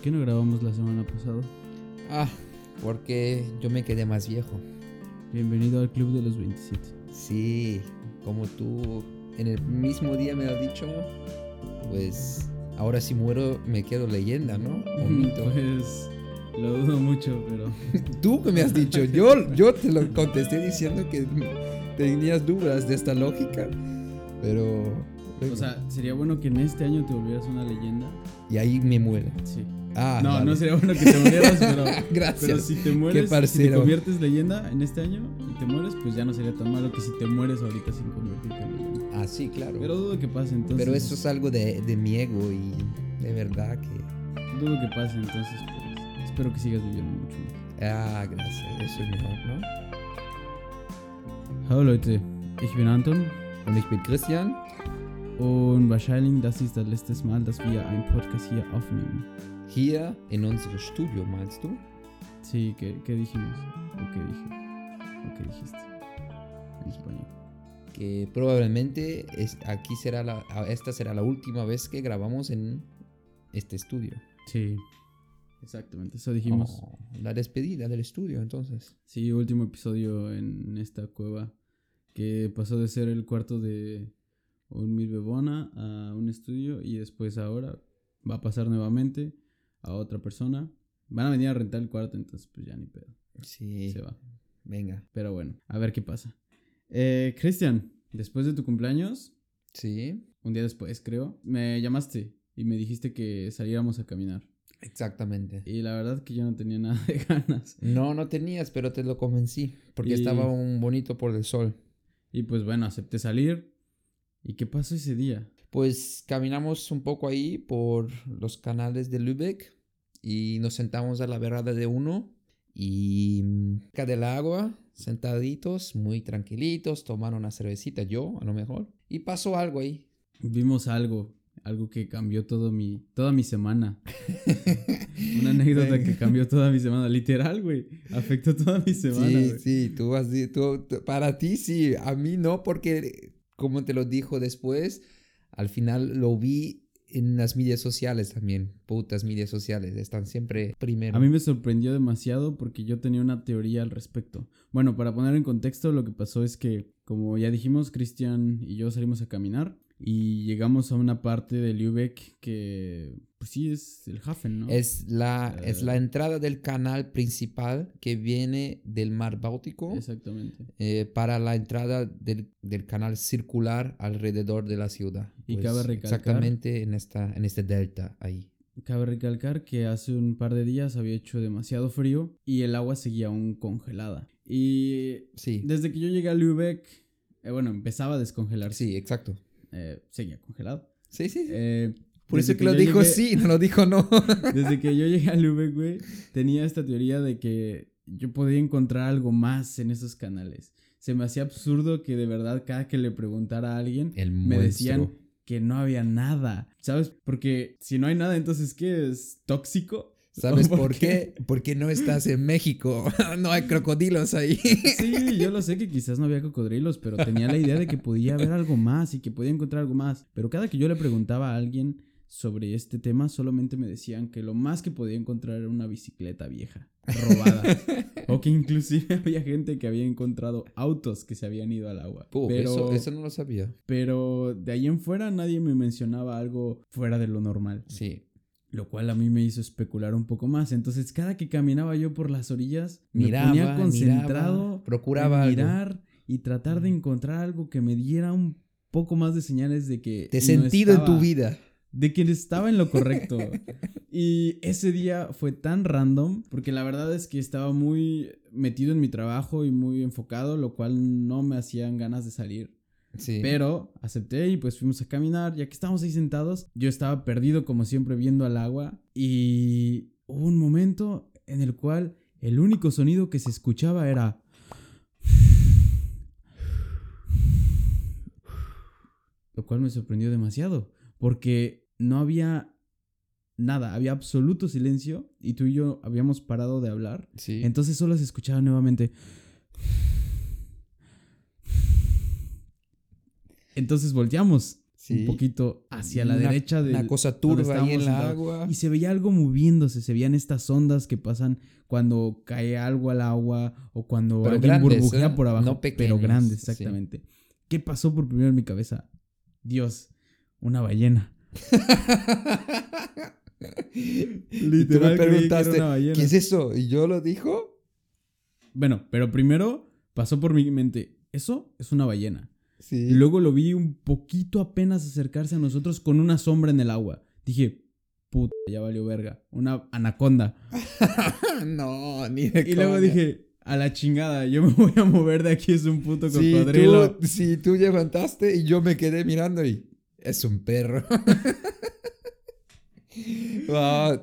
¿Por qué no grabamos la semana pasada? Ah, porque yo me quedé más viejo. Bienvenido al Club de los 27. Sí, como tú en el mismo día me has dicho, pues ahora si muero me quedo leyenda, ¿no? Pues lo dudo mucho, pero Tú que me has dicho, yo, yo te lo contesté diciendo que tenías dudas de esta lógica, pero... o sea, sería bueno que en este año te volvieras una leyenda. y ahí me muere. Sí. Ah, no, vale. no sería bueno que te murieras, pero Gracias. pero si te mueres, si te conviertes leyenda en este año y te mueres, pues ya no sería tan malo que si te mueres ahorita sin convertirte en leyenda. Ah, sí, claro. Pero dudo que pase entonces. Pero eso es algo de, de mi ego y de verdad que... Dudo que pase entonces, pues espero que sigas viviendo mucho más. Ah, gracias. Eso es mejor, ¿no? Hallo Leute, ich bin Anton Und ich bin Christian. und wahrscheinlich das ist das letzte Mal, dass wir einen Podcast hier aufnehmen. Hier in unserem Studio, meinst du? Sí, ¿qué, qué dijimos? ¿O qué dije? ¿O qué dijiste? En español. Que probablemente es, aquí será la, esta será la última vez que grabamos en este estudio. Sí, exactamente, eso dijimos. Oh, la despedida del estudio, entonces. Sí, último episodio en esta cueva que pasó de ser el cuarto de un mil bebona a un estudio y después ahora va a pasar nuevamente a otra persona. Van a venir a rentar el cuarto, entonces pues ya ni pedo. Sí. Se va. Venga. Pero bueno, a ver qué pasa. Eh, Cristian, después de tu cumpleaños, Sí. un día después creo, me llamaste y me dijiste que saliéramos a caminar. Exactamente. Y la verdad que yo no tenía nada de ganas. No, no tenías, pero te lo convencí. Porque Y- estaba un bonito por el sol. Y pues bueno, acepté salir. ¿Y qué pasó ese día? Pues caminamos un poco ahí por los canales de Lübeck y nos sentamos a la verada de uno y mm, cerca del agua, sentaditos, muy tranquilitos, tomaron una cervecita, yo a lo mejor, y pasó algo ahí. Vimos algo, algo que cambió todo mi, toda mi semana. Una anécdota que cambió toda mi semana, literal, güey. Afectó toda mi semana. sí, güey. sí, tú has di- tú- tú- para ti sí, a mí no, porque como te lo dijo después, al final lo vi en las medias sociales también, putas medias sociales, están siempre primero. A mí me sorprendió demasiado porque yo tenía una teoría al respecto. Bueno, para poner en contexto, lo que pasó es que, como ya dijimos, Cristian y yo salimos a caminar y llegamos a una parte de Lübeck que, pues sí, es el Hafen, ¿no? Es la, es Eh. la entrada del canal principal que viene del mar Báltico Exactamente. eh, para la entrada del, del canal circular alrededor de la ciudad. Pues, Y cabe recalcar- Exactamente en, esta, en este delta ahí. Cabe recalcar que hace un par de días había hecho demasiado frío y el agua seguía aún congelada. Y Sí, desde que yo llegué a Lübeck, eh, bueno, empezaba a descongelarse. sí, exacto. Eh, seguía congelado. Sí, sí. sí. Eh, Por eso que lo dijo llegué- sí, no lo dijo no. Desde que yo llegué a Lübeck, güey, tenía esta teoría de que yo podía encontrar algo más en esos canales. Se me hacía absurdo que de verdad cada que le preguntara a alguien El me decían que no había nada. ¿Sabes? Porque si no hay nada, entonces ¿qué es? ¿Tóxico? ¿Sabes ¿O por qué? Porque no estás en México. no hay crocodilos ahí. Sí, yo lo sé que quizás no había cocodrilos, pero tenía la idea de que podía haber algo más y que podía encontrar algo más. Pero cada que yo le preguntaba a alguien sobre este tema, solamente me decían que lo más que podía encontrar era una bicicleta vieja, robada. o que inclusive había gente que había encontrado autos que se habían ido al agua. Puh, pero, eso, eso no lo sabía. pero de ahí en fuera nadie me mencionaba algo fuera de lo normal. Sí. Lo cual a mí me hizo especular un poco más. Entonces, cada que caminaba yo por las orillas, me Miraba, ponía concentrado miraba, procuraba en algo. mirar y tratar de encontrar algo que me diera un poco más de señales de que De no sentido en tu vida. de que estaba en lo correcto. y ese día fue tan random porque la verdad es que estaba muy metido en mi trabajo y muy enfocado, lo cual no me hacían ganas de salir. Sí. Pero acepté y pues fuimos a caminar. Ya que estábamos ahí sentados, yo estaba perdido como siempre viendo al agua. Y hubo un momento en el cual el único sonido que se escuchaba era... Lo cual me sorprendió demasiado. Porque no había nada, había absoluto silencio. Y tú y yo habíamos parado de hablar. Sí. Entonces solo se escuchaba nuevamente. Entonces volteamos. un poquito hacia la Una- derecha de Una cosa turba ahí en la agua. Y se veía algo moviéndose, se veían estas ondas que pasan cuando cae algo al agua o cuando Pero alguien grandes, burbujea ¿eh? por abajo. No pero sí. exactamente. ¿Qué pasó por primero en mi cabeza? Dios, una ballena. y tú Literal me preguntaste. ¿qué es eso? ¿Y yo lo dijo? Bueno, pero primero pasó por mi mente, eso es una ballena. Sí. Y luego lo vi un poquito apenas acercarse a nosotros con una sombra en el agua. Dije, puta, ya valió verga. Una anaconda. no, ni de Y luego dije, a la chingada, yo me voy a mover de aquí, es un puto Sí, cocodrilo. tú, sí, tú levantaste y yo me quedé mirando y es un perro.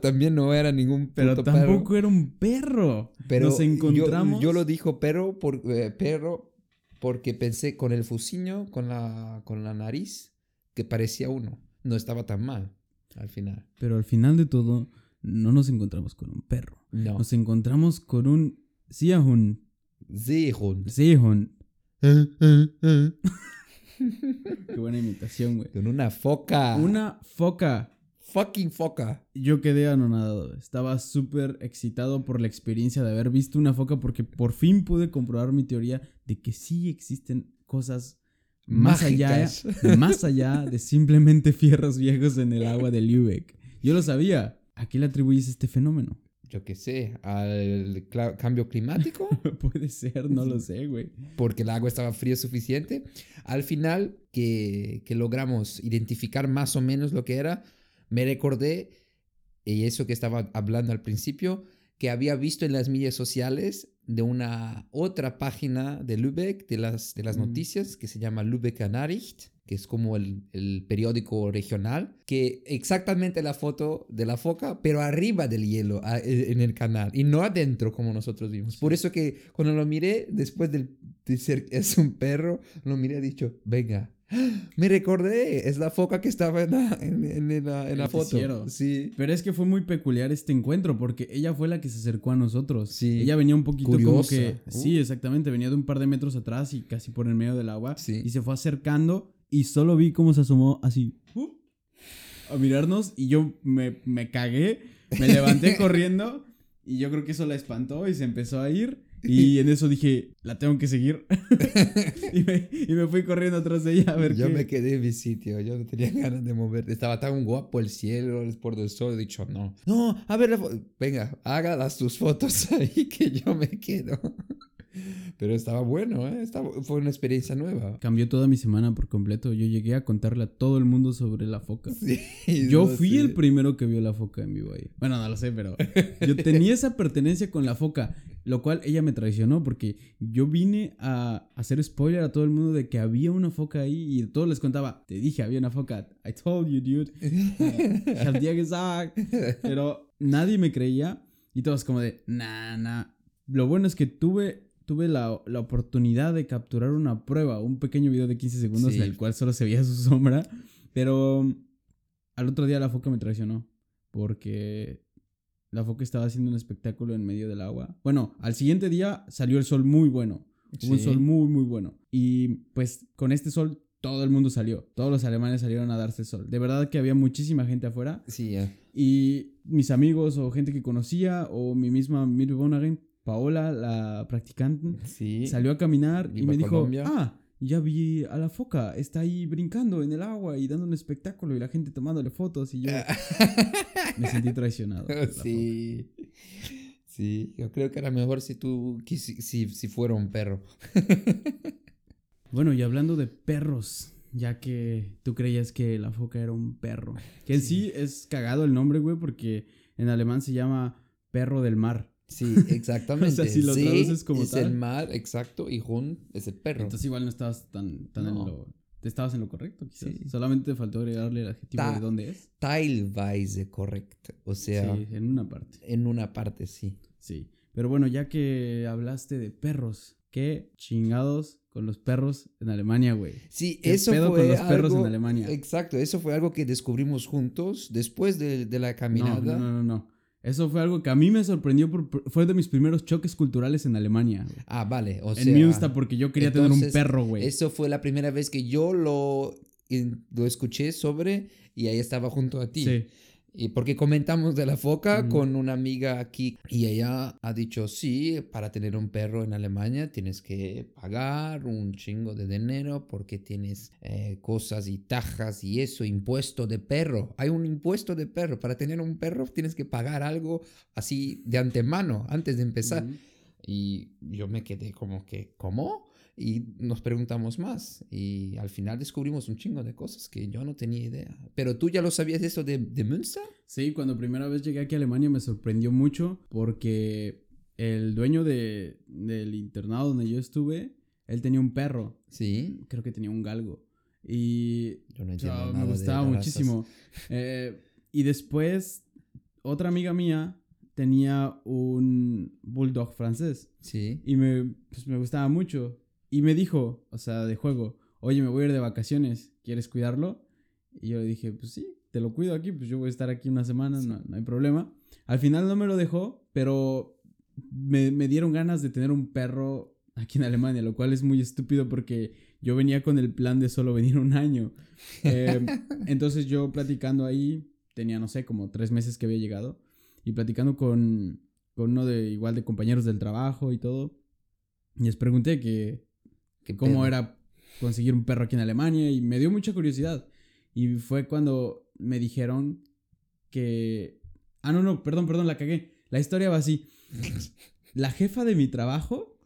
También no era ningún Pero puto tampoco perro. era un perro. Pero Nos yo- encontramos. Yo, lo dijo perro, por, eh, perro porque pensé con el fusiño, con la, con la nariz, que parecía uno. No estaba tan mal al final. Pero al final de todo, no nos encontramos con un perro. No. Nos encontramos con un Siahun. Seehund. Siahun. Qué buena imitación, güey. Con una foca. Una foca. Fucking foca. Yo quedé anonadado. Estaba súper excitado por la experiencia de haber visto una foca porque por fin pude comprobar mi teoría de que sí existen cosas más Mágicas. allá, más allá de simplemente fierros viejos en el agua de Lübeck. Yo lo sabía. ¿A qué le atribuyes este fenómeno? Yo qué sé, al cambio climático. Puede ser, no lo sé, güey. porque el agua estaba fría suficiente. Al final, que, que logramos identificar más o menos lo que era, me recordé, y eso que estaba hablando al principio, que había visto en las medias sociales de una otra página de Lübeck, de las, de las Mm. noticias, que se llama Lübecker Nachricht, que es como el, el periódico regional, que exactamente la foto de la foca, pero arriba del hielo, a- en el canal, y no adentro como nosotros vimos. Por eso que cuando lo miré, después del, de ser es un perro, lo miré y he dicho, venga, me recordé, es la foca que estaba en la, en, en- en la, en la foto. Sí. Pero es que fue muy peculiar este encuentro porque ella fue la que se acercó a nosotros. Sí. Ella venía un poquito como Curiosa. que... Uh. Sí, exactamente. Venía de un par de metros atrás y casi por el medio del agua. Sí. Y se fue acercando y solo vi cómo se asomó así uh, a mirarnos y yo me, me cagué, me levanté corriendo y yo creo que eso la espantó y se empezó a ir. Y en eso dije, la tengo que seguir. y, me, y me fui corriendo atrás de ella a ver Yo qué. me quedé en mi sitio, yo no tenía ganas de mover. Estaba tan guapo el cielo, el por del sol, he dicho, no. No, a ver, venga, haga las tus fotos ahí que yo me quedo. Pero estaba bueno, ¿eh? Estaba- fue una experiencia nueva. Cambió toda mi semana por completo. Yo llegué a contarle a todo el mundo sobre la foca. Sí, Yo fui sé. el primero que vio la foca en vivo ahí. Bueno, no lo sé, pero yo tenía esa pertenencia con la foca, lo cual ella me traicionó porque yo vine a hacer spoiler a todo el mundo de que había una foca ahí y todos les contaba, te dije, había una foca. I told you, dude. Pero nadie me creía y todos como de, nah, nah. Lo bueno es que tuve, tuve la, la oportunidad de capturar una prueba, un pequeño video de 15 segundos Sí. en el cual solo se veía su sombra. Pero al otro día la foca me traicionó porque la foca estaba haciendo un espectáculo en medio del agua. Bueno, al siguiente día salió el sol muy bueno. Hubo un sol muy, muy bueno. Y pues con este sol todo el mundo salió. Todos los alemanes salieron a darse el sol. De verdad que había muchísima gente afuera. Sí, ya. Y mis amigos o gente que conocía o mi misma Mitbewohnerin, Paola, la practicante, Sí. salió a caminar y me dijo, Colombia. ah, ya vi a la foca, está ahí brincando en el agua y dando un espectáculo y la gente tomándole fotos y yo me sentí traicionado. sí. Sí, yo creo que era mejor si tú, si, si fuera un perro. Bueno, y hablando de perros, ya que tú creías que la foca era un perro, que en sí, es cagado el nombre, güey, porque en alemán se llama perro del mar. Sí, exactamente. O sea, si lo Sí, traduces como es tal. el mar, exacto, y Hund es el perro. Entonces igual no estabas tan, tan No. en lo... Te estabas en lo correcto, quizás. Sí. Solamente te faltó agregarle el adjetivo Ta- de dónde es. Teilweise correcto. O sea, sí, en una parte. en una parte sí. Sí. Pero bueno, ya que hablaste de perros, ¿qué chingados con los perros en Alemania, güey? Sí, ¿Qué eso pedo fue con los perros algo- en Alemania? Exacto, eso fue algo que descubrimos juntos después de, de la caminada. no, no, no, no. Eso fue algo que a mí me sorprendió, por, fue de mis primeros choques culturales en Alemania. güey. Ah, vale, o sea, en Münster, porque yo quería tener un perro, güey. Eso fue la primera vez que yo lo lo escuché sobre y ahí estaba junto a ti. Sí. Y porque comentamos de la foca con una amiga aquí y ella ha dicho, sí, para tener un perro en Alemania tienes que pagar un chingo de dinero porque tienes eh, cosas y tajas y eso, impuesto de perro. Hay un impuesto de perro. Para tener un perro tienes que pagar algo así de antemano, antes de empezar. Y yo me quedé como que, ¿cómo? Y nos preguntamos más. Y al final descubrimos un chingo de cosas que yo no tenía idea. Pero tú ya lo sabías esto de, de Münster? Sí, cuando primera vez llegué aquí a Alemania me sorprendió mucho porque el dueño de, del internado donde yo estuve, él tenía un perro, Sí. creo que tenía un galgo. Y Yo no entiendo nada me gustaba muchísimo. Eh, y después, otra amiga mía tenía un bulldog francés Sí. y me, pues, me gustaba mucho. Y me dijo, o sea, de juego, oye, me voy a ir de vacaciones, ¿quieres cuidarlo? Y yo le dije, pues sí, te lo cuido aquí, pues yo voy a estar aquí una semana, no, no hay problema. Al final no me lo dejó, pero me, me dieron ganas de tener un perro aquí en Alemania, lo cual es muy estúpido porque yo venía con el plan de solo venir un año. Eh, entonces yo platicando ahí, tenía, no sé, como tres meses que había llegado, y platicando con, con uno de igual de compañeros del trabajo y todo, y les pregunté que ¿Qué cómo pedo? era conseguir un perro aquí en Alemania y me dio mucha curiosidad. Y fue cuando me dijeron que... Ah, no, no, perdón, perdón, la cagué. La historia va así. La jefa de mi trabajo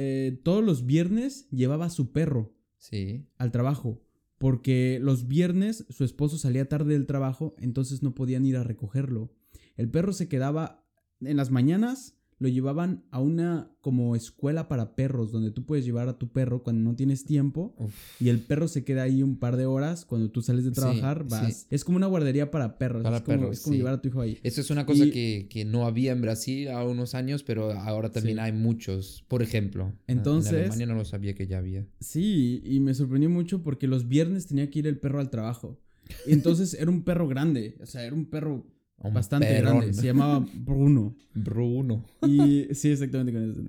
eh, todos los viernes llevaba a su perro Sí. al trabajo. Porque los viernes su esposo salía tarde del trabajo, entonces no podían ir a recogerlo. El perro se quedaba en las mañanas, lo llevaban a una como escuela para perros, donde tú puedes llevar a tu perro cuando no tienes tiempo. Uf. Y el perro se queda ahí un par de horas. Cuando tú sales de trabajar, sí. vas. Es como una guardería para perros. Para es como, perros, es como sí. llevar a tu hijo ahí. Eso es una cosa Y- que, que no había en Brasil a unos años, pero ahora también hay muchos. Por ejemplo, Entonces- en Alemania no lo sabía que ya había. Sí, y me sorprendió mucho porque los viernes tenía que ir el perro al trabajo. Entonces era un perro grande. O sea, era un perro Un bastante perrón. grande. Se llamaba Bruno. Bruno. Y sí, exactamente con eso.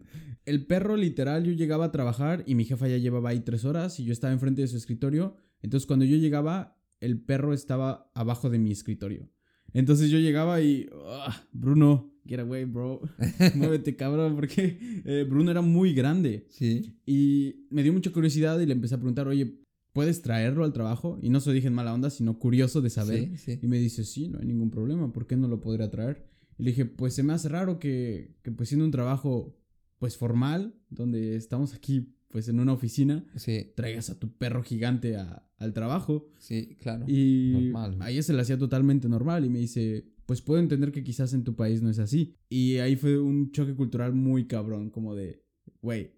El perro, literal, yo llegaba a trabajar y mi jefa ya llevaba ahí tres horas y yo estaba enfrente de su escritorio. Entonces, cuando yo llegaba, el perro estaba abajo de mi escritorio. Entonces yo llegaba y. "Ah, Bruno, get away, bro. Muévete, cabrón, porque eh, Bruno era muy grande. Sí. Y me dio mucha curiosidad y le empecé a preguntar, oye, ¿puedes traerlo al trabajo? Y no se lo dije en mala onda, sino curioso de saber. Sí, sí. Y me dice, sí, no hay ningún problema, ¿por qué no lo podría traer? Y le dije, pues se me hace raro que, que pues siendo un trabajo pues formal, donde estamos aquí pues en una oficina, Sí, traigas a tu perro gigante a- al trabajo. sí, claro. Y Normal. a ella se le hacía totalmente normal y me dice, pues puedo entender que quizás en tu país no es así. Y ahí fue un choque cultural muy cabrón, como de, güey,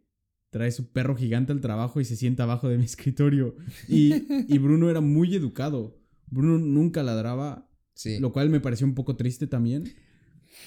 trae su perro gigante al trabajo y se sienta abajo de mi escritorio. Y, y Bruno era muy educado. Bruno nunca ladraba, Sí. lo cual me pareció un poco triste también.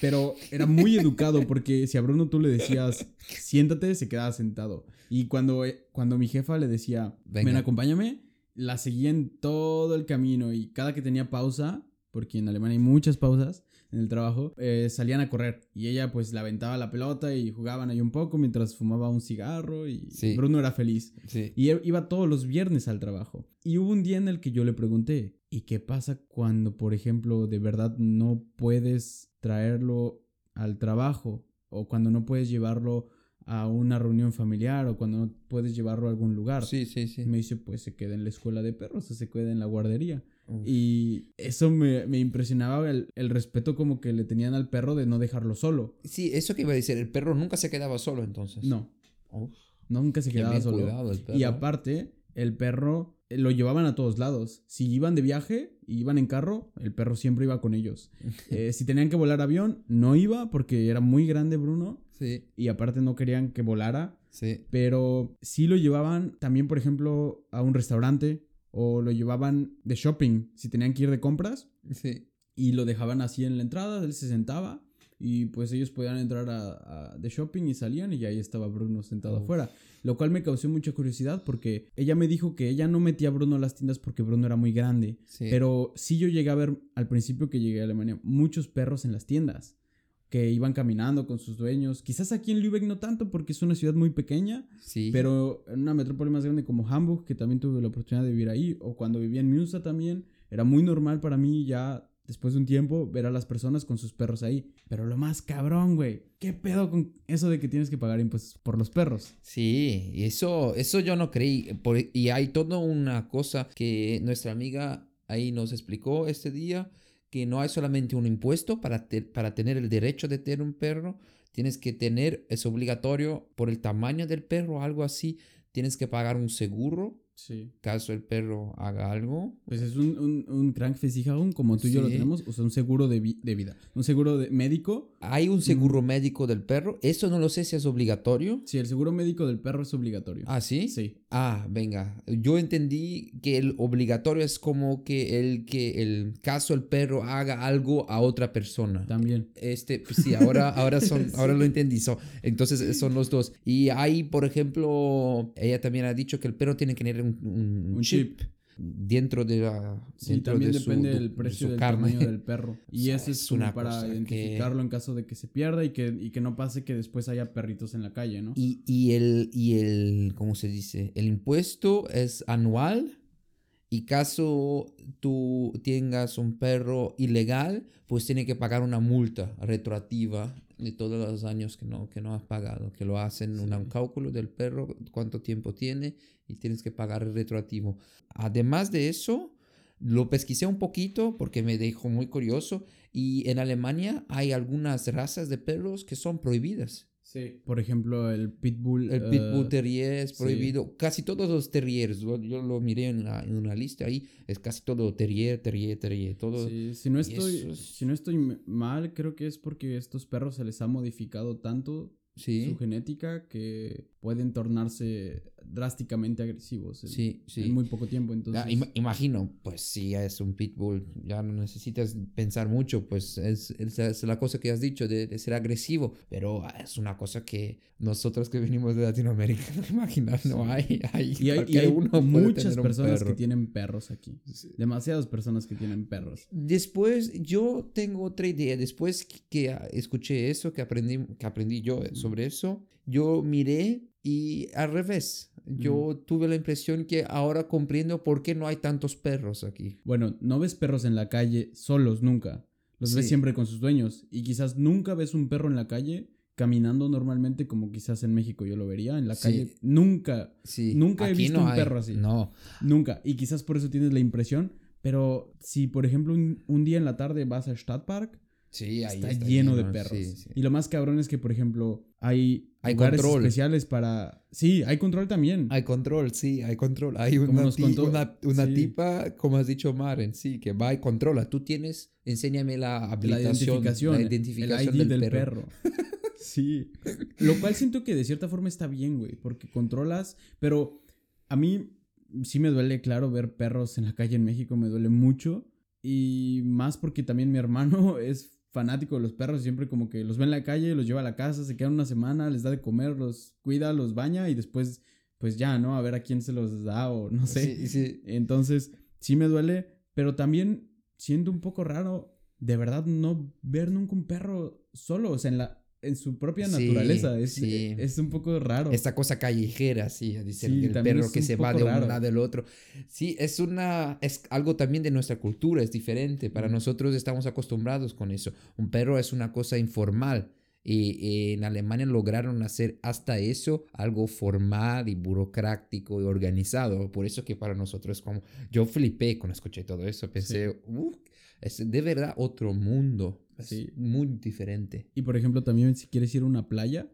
Pero era muy educado porque si a Bruno tú le decías, siéntate, se quedaba sentado. Y cuando, eh, cuando mi jefa le decía, Venga. ven, acompáñame, la seguía en todo el camino y cada que tenía pausa, porque en Alemania hay muchas pausas en el trabajo, eh, salían a correr. Y ella pues la aventaba la pelota y jugaban ahí un poco mientras fumaba un cigarro y Sí. Bruno era feliz. Sí. Y iba todos los viernes al trabajo. Y hubo un día en el que yo le pregunté, ¿y qué pasa cuando, por ejemplo, de verdad no puedes traerlo al trabajo? O cuando no puedes llevarlo a una reunión familiar o cuando no puedes llevarlo a algún lugar. Sí, sí, sí. Me dice, pues se queda en la escuela de perros o se queda en la guardería. Uf. Y eso me, me impresionaba el, el respeto como que le tenían al perro de no dejarlo solo. Sí, eso que iba a decir, el perro nunca se quedaba solo entonces. No, Uf, nunca se quedaba solo. cuidado. Y aparte, el perro eh, lo llevaban a todos lados. Si iban de viaje y iban en carro, el perro siempre iba con ellos. Eh, si tenían que volar avión, no iba porque era muy grande Bruno Sí, y aparte no querían que volara. sí. Pero sí lo llevaban también, por ejemplo, a un restaurante o lo llevaban de shopping. Si tenían que ir de compras Sí. y lo dejaban así en la entrada, él se sentaba y pues ellos podían entrar a, a- de shopping y salían y ahí estaba Bruno sentado afuera. Lo cual me causó mucha curiosidad porque ella me dijo que ella no metía a Bruno a las tiendas porque Bruno era muy grande. Sí. Pero sí yo llegué a ver al principio que llegué a Alemania muchos perros en las tiendas. Que iban caminando con sus dueños. Quizás aquí en Lübeck no tanto porque es una ciudad muy pequeña, Sí. pero en una metrópoli más grande como Hamburg, que también tuve la oportunidad de vivir ahí, o cuando vivía en Münster también, era muy normal para mí ya después de un tiempo ver a las personas con sus perros ahí. Pero lo más cabrón, güey, ¿qué pedo con eso de que tienes que pagar impuestos por los perros? Sí, y eso, eso yo no creí. Por- y hay toda una cosa que nuestra amiga ahí nos explicó este día, que no hay solamente un impuesto para, te- para tener el derecho de tener un perro, tienes que tener, es obligatorio por el tamaño del perro, algo así, tienes que pagar un seguro Sí. caso el perro haga algo. Pues es un, un, un Krankversicherung como tú y yo lo tenemos, o sea, un seguro de, vi- de vida. Un seguro de médico. Hay un seguro médico del perro, eso no lo sé si es obligatorio. Sí, el seguro médico del perro es obligatorio. Ah, sí. Sí. Ah, venga. Yo entendí que el obligatorio es como que el que el caso el perro haga algo a otra persona. También. Este, pues sí, ahora, ahora son, ahora lo entendí. So, entonces eh, son los dos. Y hay, por ejemplo, ella también ha dicho que el perro tiene que tener un, un- un Un chip, chip. Dentro de la. Sí, dentro también de depende de- del de precio del carne. tamaño del perro. Y sea, eso es una para que- identificarlo en caso de que se pierda y que, y que no pase que después haya perritos en la calle, ¿no? Y, y el, y el, ¿cómo se dice? El impuesto es anual y caso tú tengas un perro ilegal, pues tiene que pagar una multa retroactiva de todos los años que no, que no has pagado, que lo hacen un cálculo del perro, cuánto tiempo tiene y tienes que pagar el retroactivo. Además de eso, lo pesquisé un poquito porque me dejó muy curioso y en Alemania hay algunas razas de perros que son prohibidas. Sí. Por ejemplo, el Pitbull. El eh, Pitbull Terrier es sí. prohibido. Casi todos los Terriers, yo, yo lo miré en, la- en una lista ahí, es casi todo Terrier, Terrier, Terrier, todo. Sí, si no estoy, es- si no estoy mal, creo que es porque estos perros se les ha modificado tanto Sí, su genética que pueden tornarse drásticamente agresivos en, sí, sí. en muy poco tiempo. Entonces, Ya, ima- imagino, pues si es un pitbull, ya no necesitas pensar mucho, pues es, es- es la cosa que has dicho de, de ser agresivo, pero ah, es una cosa que nosotros que venimos de Latinoamérica, no imaginar, no hay, hay, y hay, y hay uno muchas tener un personas que tienen perros aquí. Demasiadas personas que tienen perros. Después, yo tengo otra idea. Después que- ah, escuché eso, que aprendí, que aprendí yo sobre eso, yo miré y al revés. Yo tuve la impresión que ahora comprendo por qué no hay tantos perros aquí. Bueno, no ves perros en la calle solos nunca. Los ves siempre con sus dueños. Y quizás nunca ves un perro en la calle caminando normalmente como quizás en México yo lo vería. En la Sí. calle nunca, Sí, Nunca he visto no un hay. perro así. No, nunca. Y quizás por eso tienes la impresión. Pero si, por ejemplo, un, un día en la tarde vas al Stadtpark, sí, ahí está, lleno, de sí, perros. sí. Y lo más cabrón es que, por ejemplo, hay, Hay lugares control. especiales para... Sí, hay control también. Hay control, sí, hay control. Hay una, ti- contó- una, una sí. tipa, como has dicho, Maren, sí, que va y controla. Tú tienes, enséñame la la habilitación, identificación, la el identificación ID del, del, perro. perro. sí. Lo cual siento que de cierta forma está bien, güey, porque controlas, pero a mí sí me duele, claro, ver perros en la calle en México, me duele mucho. Y más porque también mi hermano es fanático de los perros, siempre como que los ve en la calle, los lleva a la casa, se quedan una semana, les da de comer, los cuida, los baña y después, pues ya, ¿no? A ver a quién se los da o no sé. Sí, sí. Entonces, sí me duele, pero también siento un poco raro, de verdad, no ver nunca un perro solo, o sea, en, la, en su propia Sí, naturaleza. Es, sí. es un poco raro. Esta cosa callejera, sí, que el perro que se va de un lado al otro. Sí, es una, es algo también de nuestra cultura, es diferente. Para Mm. nosotros estamos acostumbrados con eso. Un perro es una cosa informal. Y en Alemania lograron hacer hasta eso algo formal y burocrático y organizado. Por eso que para nosotros es como... Yo flipé cuando escuché todo eso. Pensé, "Uh, es de verdad otro mundo. Es Sí. muy diferente. Y por ejemplo, también si quieres ir a una playa,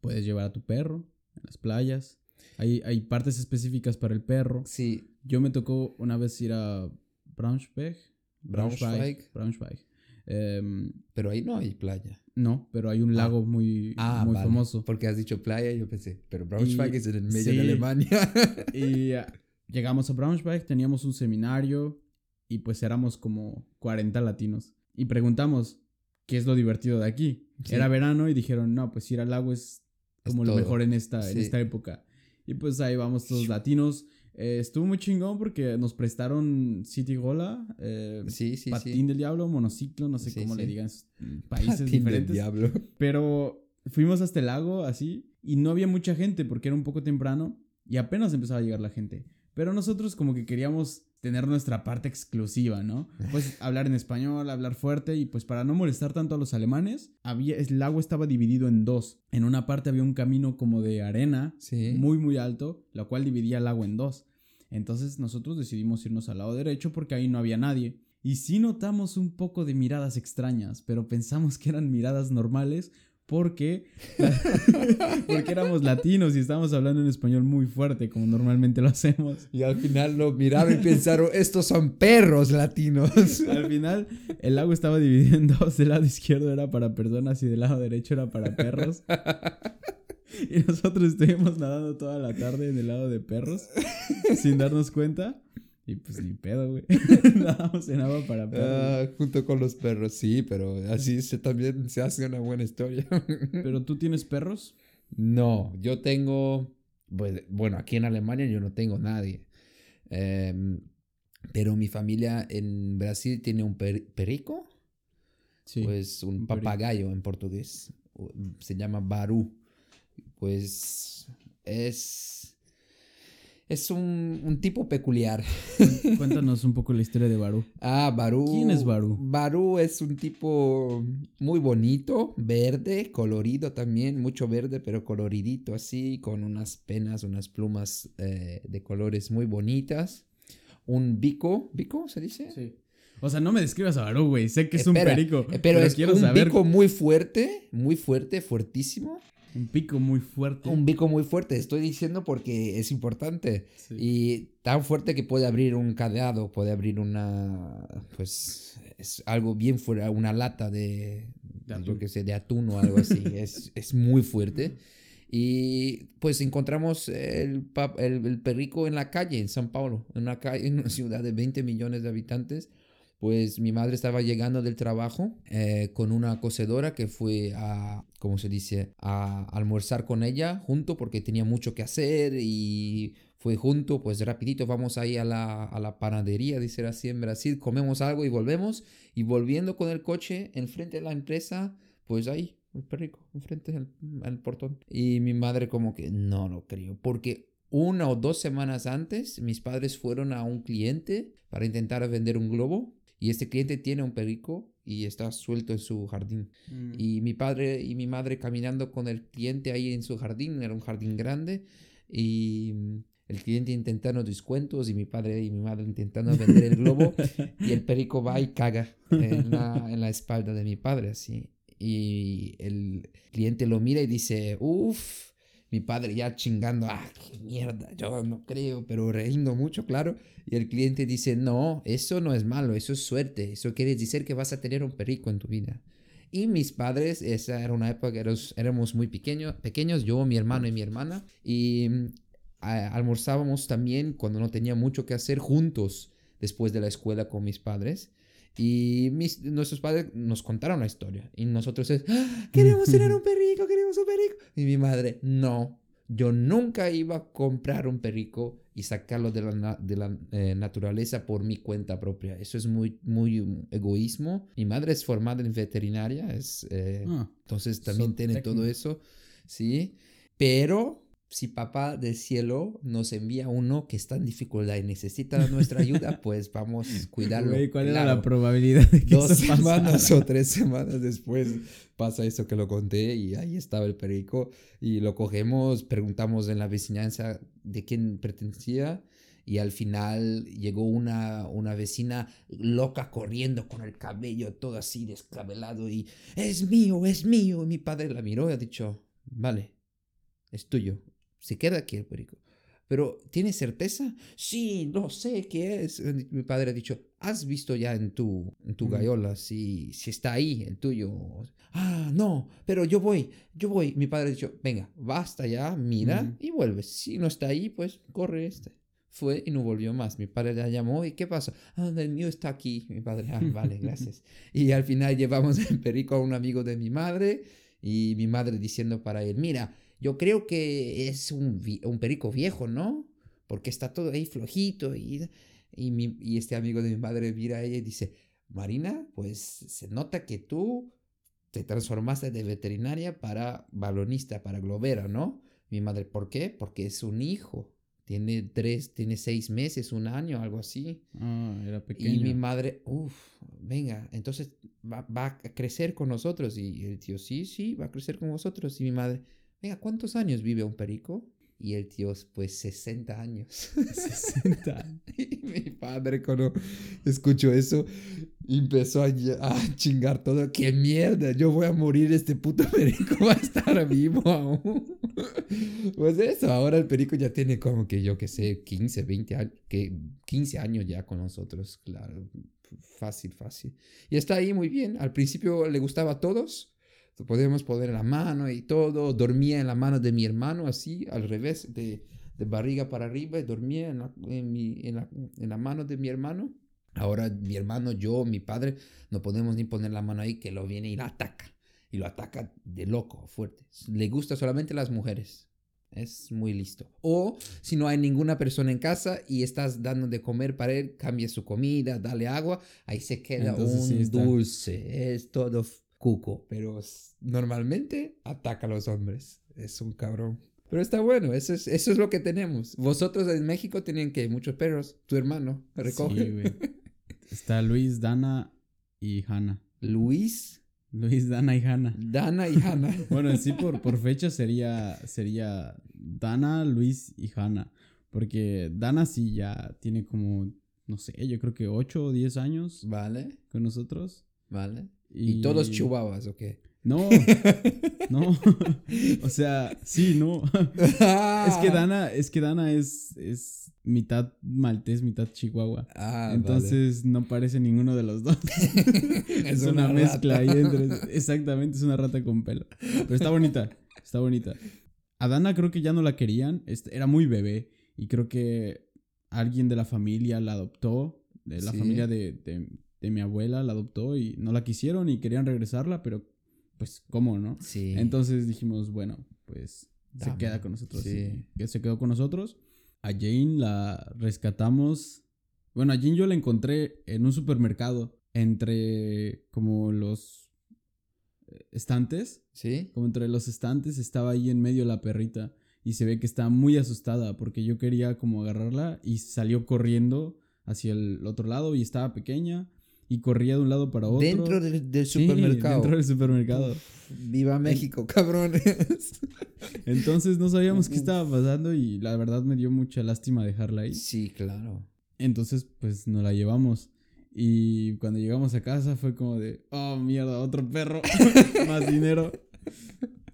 puedes llevar a tu perro en las playas. Hay, hay partes específicas para el perro. Sí, Yo me tocó una vez ir a Braunschweig. Braunschweig. Braunschweig. Em, pero ahí no hay playa. no, pero hay un Ah. lago muy, Ah, muy vale. famoso. Porque has dicho playa, yo pensé, pero Braunschweig Y- es en el medio sí. de Alemania. Y ah, llegamos a Braunschweig, teníamos un seminario y pues éramos como 40 latinos. Y preguntamos, ¿qué es lo divertido de aquí? Sí. Era verano y dijeron, no, pues ir al lago es Es como lo todo. mejor en esta, en esta época. Y pues ahí vamos todos latinos. Eh, estuvo muy chingón porque nos prestaron City Gola, eh, Sí, sí, Patín sí. del Diablo, monociclo, no sé cómo le digan países Patín del diferentes. diablo. Pero fuimos hasta el lago así y no había mucha gente porque era un poco temprano y apenas empezaba a llegar la gente. Pero nosotros como que queríamos tener nuestra parte exclusiva, ¿no? Pues hablar en español, hablar fuerte y pues para no molestar tanto a los alemanes, había, el lago estaba dividido en dos. En una parte había un camino como de arena Sí. muy muy alto, la cual dividía el lago en dos. Entonces nosotros decidimos irnos al lado derecho porque ahí no había nadie. Y sí notamos un poco de miradas extrañas, pero pensamos que eran miradas normales porque, porque éramos latinos y estábamos hablando en español muy fuerte, como normalmente lo hacemos. Y al final lo miraron y pensaron, estos son perros latinos. Al final, el lago estaba dividido en dos. Del lado izquierdo era para personas y del lado derecho era para perros. Y nosotros estuvimos nadando toda la tarde en el lado de perros sin darnos cuenta. Y pues ni pedo, güey. Nadamos en agua para perros. Ah, junto con los perros, sí, pero así se, también se hace una buena historia. ¿Pero tú tienes perros? No, yo tengo, pues, bueno, aquí en Alemania yo no tengo nadie. Em, pero mi familia en Brasil tiene un per- perico, Sí. pues un un perico. papagayo en portugués. Se llama baru. Pues es, es un, un tipo peculiar. Cuéntanos un poco la historia de Barú. Ah, Barú. ¿Quién es Barú? Barú es un tipo muy bonito, verde, colorido también, mucho verde, pero coloridito así, con unas penas, unas plumas eh, de colores muy bonitas. Un bico, ¿bico se dice? Sí. O sea, no me describas a Barú, güey. Sé que es Espera, un perico. eh, pero, es quiero un saber. bico muy fuerte, muy fuerte, fuertísimo. Un pico muy fuerte. Un bico muy fuerte, estoy diciendo porque es importante. Sí. Y tan fuerte que puede abrir un cadeado, puede abrir una, pues, es algo bien fuera, una lata de, De yo qué sé, de atún o algo así. es, es muy fuerte. Y pues encontramos el, el, el perrico en la calle, en San Paulo, en una, calle, en una ciudad de 20 millones de habitantes. Pues mi madre estaba llegando del trabajo eh, con una cocedora que fue a, ¿cómo se dice? A almorzar con ella junto porque tenía mucho que hacer y fue junto, pues rapidito vamos ahí a la, a la panadería, dice así en Brasil, comemos algo y volvemos. Y volviendo con el coche enfrente de la empresa, pues ahí, el perrico, enfrente del al portón. Y mi madre como que no lo creo, porque una o dos semanas antes mis padres fueron a un cliente para intentar vender un globo y este cliente tiene un perico y está suelto en su jardín. Mm. Y mi padre y mi madre caminando con el cliente ahí en su jardín, era un jardín grande, y mm, el cliente intentando descuentos y mi padre y mi madre intentando vender el globo, y el perico va y caga en la, en la espalda de mi padre, así. Y el cliente lo mira y dice, uff, mi padre ya chingando, ah, qué mierda, yo no creo, pero riendo mucho, claro. Y el cliente dice, no, eso no es malo, eso es suerte, eso quiere decir que vas a tener un perico en tu vida. Y mis padres, esa era una época que éramos, éramos muy pequeños, pequeños, yo, mi hermano y mi hermana, y mm, almorzábamos también cuando no tenía mucho que hacer juntos después de la escuela con mis padres. Y mis, nuestros padres nos contaron la historia. Y nosotros es, "Ah, queremos tener un perrico, queremos un perrico. Y mi madre, no, yo nunca iba a comprar un perrico y sacarlo de la, de la eh, naturaleza por mi cuenta propia. Eso es muy, muy egoísmo. Mi madre es formada en veterinaria, es, eh, Ah, entonces también tiene zootecnia. todo eso, ¿sí? Pero si papá del cielo nos envía uno que está en dificultad y necesita nuestra ayuda, pues vamos a cuidarlo. güey, ¿cuál era Claro. la probabilidad de que Dos eso pasara? semanas o tres semanas después pasa eso que lo conté y ahí estaba el perico y lo cogemos, preguntamos en la vecinanza de quién pertenecía y al final llegó una, una vecina loca corriendo con el cabello todo así descabelado y es mío, es mío. Y mi padre la miró y ha dicho, vale, es tuyo, se queda aquí el perico. Pero, ¿tienes certeza? Sí, no sé qué es. Mi padre ha dicho, ¿has visto ya en tu, en tu gaiola si, si está ahí el tuyo? Ah, no, pero yo voy, yo voy. Mi padre ha dicho, venga, basta ya, mira y vuelves. Si no está ahí, pues corre este. Fue y no volvió más. Mi padre la llamó y ¿qué pasa? Ah, el mío está aquí. Mi padre, ah, vale, gracias. y al final llevamos el perico a un amigo de mi madre y mi madre diciendo para él, mira, yo creo que es un, un perico viejo, ¿no? porque está todo ahí flojito. Y, y, mi- y este amigo de mi madre mira a ella y dice, Marina, pues se nota que tú te transformaste de veterinaria para balonista, para globera, ¿no? Mi madre, ¿por qué? Porque es un hijo. Tiene tres, tiene seis meses, un año, algo así. Ah, era pequeño. Y mi madre, uff, venga, entonces va, va a crecer con nosotros. Y el tío, sí, sí, va a crecer con vosotros. Y mi madre, venga, ¿cuántos años vive un perico? Y el tío, pues 60 años. 60. y mi padre cuando escuchó eso, empezó a, a chingar todo. ¡Qué mierda! Yo voy a morir, este puto perico va a estar vivo aún. pues eso, ahora el perico ya tiene como que yo que sé, 15, 20 años, que 15 años ya con nosotros, claro. Fácil, fácil. Y está ahí muy bien. Al principio le gustaba a todos. Podíamos poner la mano y todo. Dormía en la mano de mi hermano, así, al revés, de, de barriga para arriba. Y dormía en la, en, mi- en la, en la mano de mi hermano. Ahora mi hermano, yo, mi padre, no podemos ni poner la mano ahí que lo viene y lo ataca. Y lo ataca de loco, fuerte. Le gusta solamente las mujeres. Es muy listo. O si no hay ninguna persona en casa y estás dando de comer para él, cambia su comida, dale agua, ahí se queda Entonces un sí dulce. Es todo cuco. Pero normalmente ataca a los hombres. Es un cabrón. Pero está bueno, eso es, eso es lo que tenemos. Vosotros en México tienen que muchos perros. Tu hermano recoge. Sí, güey. Está Luis, Dana y Hanna. Luis, Luis, Dana y Hanna. Dana y Hanna. Bueno, en sí por, por fecha sería, sería Dana, Luis y Hanna. Porque Dana sí ya tiene como, no sé, yo creo que 8 o 10 años vale, con nosotros. vale. Y, todos chihuahuas, ¿o qué? No, no. o sea, sí, no. es que Dana, es que Dana es, es mitad maltés, mitad chihuahua. Ah, Entonces no parece ninguno de los dos. es una, mezcla ahí entre. Exactamente, es una rata con pelo. Pero está bonita, está bonita. A Dana creo que ya no la querían, este, era muy bebé y creo que alguien de la familia la adoptó, de la Sí. familia de, de- de mi abuela la adoptó y no la quisieron y querían regresarla, pero pues, ¿cómo no? Sí. Entonces dijimos, bueno, pues se queda con nosotros. sí. Que se quedó con nosotros. A Jane la rescatamos. Bueno, a Jane yo la encontré en un supermercado entre como los eh, estantes. ¿Sí? Como entre los estantes estaba ahí en medio la perrita. Y se ve que estaba muy asustada porque yo quería como agarrarla y salió corriendo hacia el otro lado y estaba pequeña y corría de un lado para otro. Dentro del, del Sí, supermercado. dentro del supermercado. Viva México, cabrones. Entonces no sabíamos qué estaba pasando y la verdad me dio mucha lástima dejarla ahí. sí, claro. Entonces pues nos la llevamos. Y cuando llegamos a casa fue como de, oh mierda, otro perro, más dinero.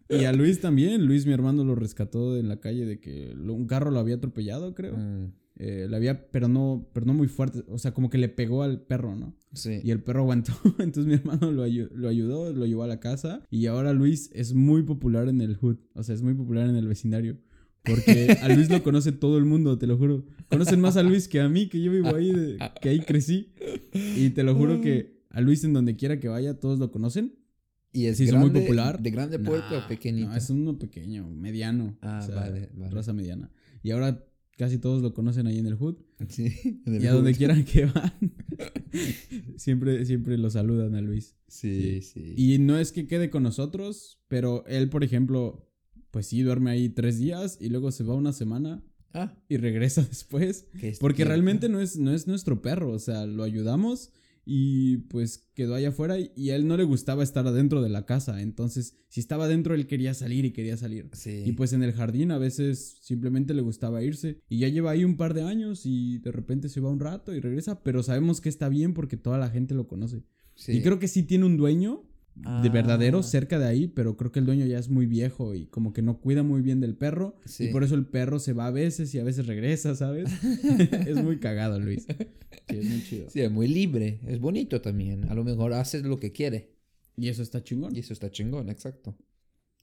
Y a Luis también, Luis mi hermano lo rescató en la calle de que un carro lo había atropellado, creo. Mm, Eh, le había, pero no, pero no muy fuerte, o sea, como que le pegó al perro, ¿no? sí. Y el perro aguantó. Entonces mi hermano lo, ayu- lo ayudó, lo llevó a la casa. Y ahora Luis es muy popular en el hood. O sea, es muy popular en el vecindario. Porque a Luis lo conoce todo el mundo, te lo juro. Conocen más a Luis que a mí, que yo vivo ahí, de- que ahí crecí. Y te lo juro que a Luis en donde quiera que vaya, todos lo conocen. Y es Sí, muy popular. ¿De grande puerco Nah, o pequeñito? No, es uno pequeño, mediano. Ah, o sea, vale, vale. Raza mediana. Y ahora casi todos lo conocen ahí en el hood. Sí, en el Y a donde quieran que van, siempre, siempre lo saludan a Luis. Sí, sí. Y no es que quede con nosotros, pero él, por ejemplo, pues sí, duerme ahí tres días y luego se va una semana Ah, y regresa después. que es Porque realmente no es, no es nuestro perro, o sea, lo ayudamos y pues quedó allá afuera y, a él no le gustaba estar adentro de la casa. Entonces, si estaba adentro, él quería salir y quería salir. Sí. Y pues en el jardín a veces simplemente le gustaba irse. Y ya lleva ahí un par de años y de repente se va un rato y regresa. Pero sabemos que está bien porque toda la gente lo conoce. Sí. Y creo que sí tiene un dueño de verdadero Ah. cerca de ahí, pero creo que el dueño ya es muy viejo y como que no cuida muy bien del perro. Sí. Y por eso el perro se va a veces y a veces regresa, ¿sabes? es muy cagado, Luis. Sí, es muy chido. Sí, es muy libre. Es bonito también. A lo mejor haces lo que quiere. Y eso está chingón. Y eso está chingón, exacto.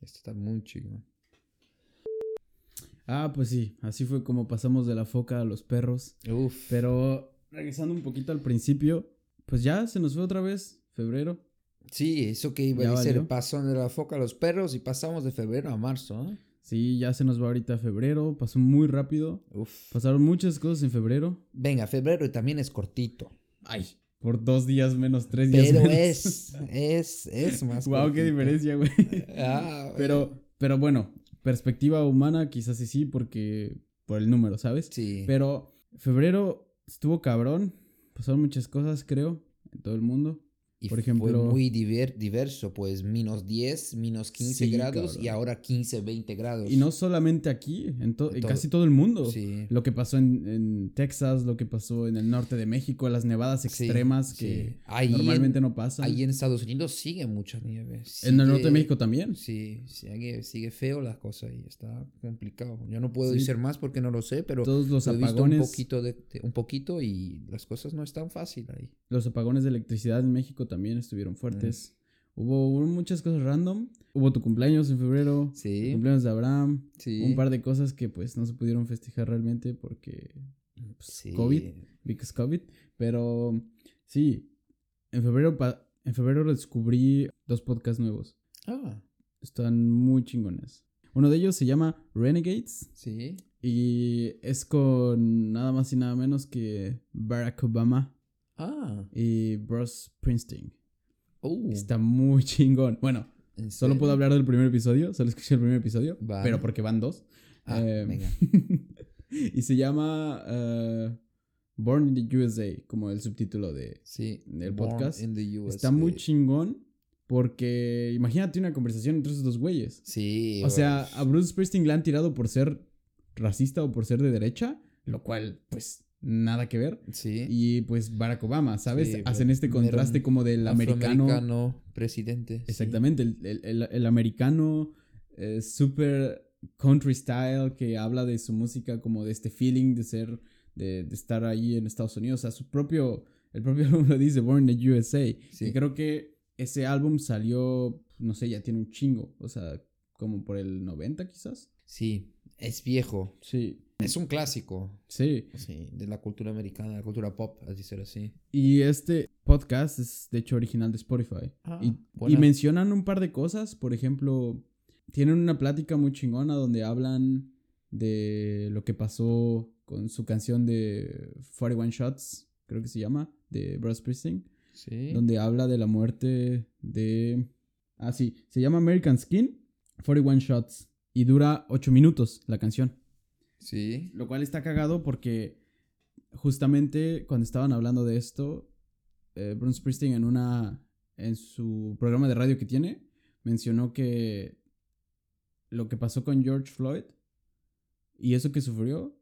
Esto está muy chingón. Ah, pues sí, así fue como pasamos de la foca a los perros. Uf. Pero regresando un poquito al principio, pues ya se nos fue otra vez febrero. Sí, eso que iba a decir, pasó de la foca a los perros y pasamos de febrero a marzo. ¿eh? Sí, ya se nos va ahorita febrero, pasó muy rápido. Uf. Pasaron muchas cosas en febrero. Venga, febrero también es cortito. Ay, por dos días menos, tres días Pero menos. es, es, es más wow, qué cortito. diferencia, güey. Ah, Pero, pero bueno, perspectiva humana quizás sí sí, porque por el número, ¿sabes? Sí. Pero febrero estuvo cabrón, pasaron muchas cosas, creo, en todo el mundo. Y por fue ejemplo- muy diver- diverso, pues menos 10, menos 15 Sí, grados cabrón. y ahora 15, 20 grados. Y no solamente aquí, en, to- En todo- casi todo el mundo. Sí. Lo que pasó en, en Texas, lo que pasó en el norte de México, las nevadas extremas sí. que Ahí normalmente en, no pasan. Ahí en Estados Unidos sigue mucha nieve. en el norte de Sigue- México también. Sí, sigue, sigue feo la cosa y está complicado. Yo no puedo decir más porque no lo sé, pero Todos los he visto un apagones, poquito, de, de- un poquito y las cosas no están fácil ahí. los apagones de electricidad en México también estuvieron fuertes. Mm. Hubo, hubo muchas cosas random. Hubo tu cumpleaños en febrero, Sí, cumpleaños de Abraham, sí. un par de cosas que pues no se pudieron festejar realmente porque pues, Sí. COVID. because COVID, pero sí, en febrero en febrero descubrí dos podcasts nuevos. Ah, Están muy chingones. Uno de ellos se llama Renegades sí. y es con nada más y nada menos que Barack Obama Ah, y Bruce Springsteen. oh. Está muy chingón. Bueno, ¿en solo puedo hablar del primer episodio, solo escuché el primer episodio, Vale. pero porque van dos. Ah, Eh, venga. y se llama eh, Born in the USA, como el subtítulo de, Sí. del Born podcast. in the USA. Está muy chingón porque imagínate una conversación entre esos dos güeyes. Sí. O sea, a Bruce Springsteen le han tirado por ser racista o por ser de derecha, lo cual, pues, nada que ver. Sí. Y pues Barack Obama, ¿sabes? Sí, Hacen este contraste como del americano. afroamericano presidente. sí. Exactamente, el, el- el- el americano eh, super country style que habla de su música como de este feeling de ser, de, de estar ahí en Estados Unidos. O sea, su propio, el propio álbum lo dice, Born in the USA. Sí. Y creo que ese álbum salió, no sé, ya tiene un chingo. O sea, como por el 90 quizás. Sí, es viejo. Sí, Es un clásico. sí. Sí, de la cultura americana, de la cultura pop, así ser así. Y este podcast es de hecho original de Spotify. Ah, y, y mencionan un par de cosas, por ejemplo, tienen una plática muy chingona donde hablan de lo que pasó con su canción de 41 Shots, creo que se llama, de Bruce Springsteen, Sí. donde habla de la muerte de... Ah, sí, se llama American Skin, 41 Shots, y dura 8 minutos la canción. Sí. Lo cual está cagado porque justamente cuando estaban hablando de esto, eh, Bruce Springsteen en una en su programa de radio que tiene mencionó que lo que pasó con George Floyd y eso que sufrió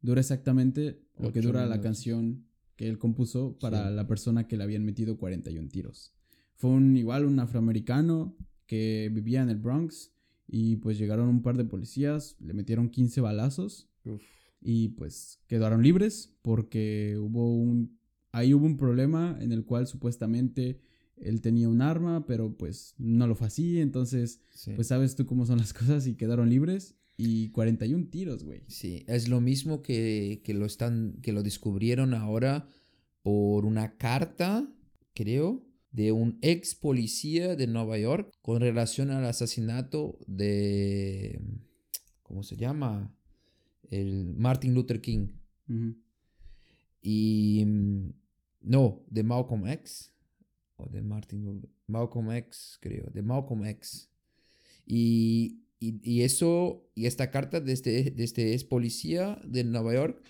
dura exactamente lo que dura la canción que él compuso para Sí. la persona que le habían metido 41 tiros. Fue un igual un afroamericano que vivía en el Bronx y pues llegaron un par de policías, le metieron 15 balazos Uf. y pues quedaron libres porque hubo un ahí hubo un problema en el cual supuestamente él tenía un arma, pero pues no lo fue así, entonces Sí. pues sabes tú cómo son las cosas y quedaron libres y 41 tiros, güey. Sí, es lo mismo que, que lo están, que lo descubrieron ahora por una carta, creo, de un ex policía de Nueva York con relación al asesinato de, ¿cómo se llama? El Martin Luther King. Y mm, no, de Malcolm X. O de Martin. Malcolm X, creo. De Malcolm X. Y, y, y eso, y esta carta de este, de este ex policía de Nueva York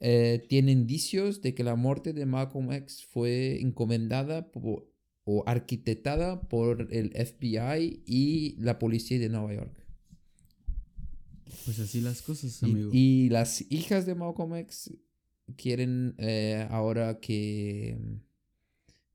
eh, tiene indicios de que la muerte de Malcolm X fue encomendada po- o arquitectada por el FBI y la policía de Nueva York. Pues así las cosas, amigo. y las hijas de Malcolm X quieren eh, ahora que,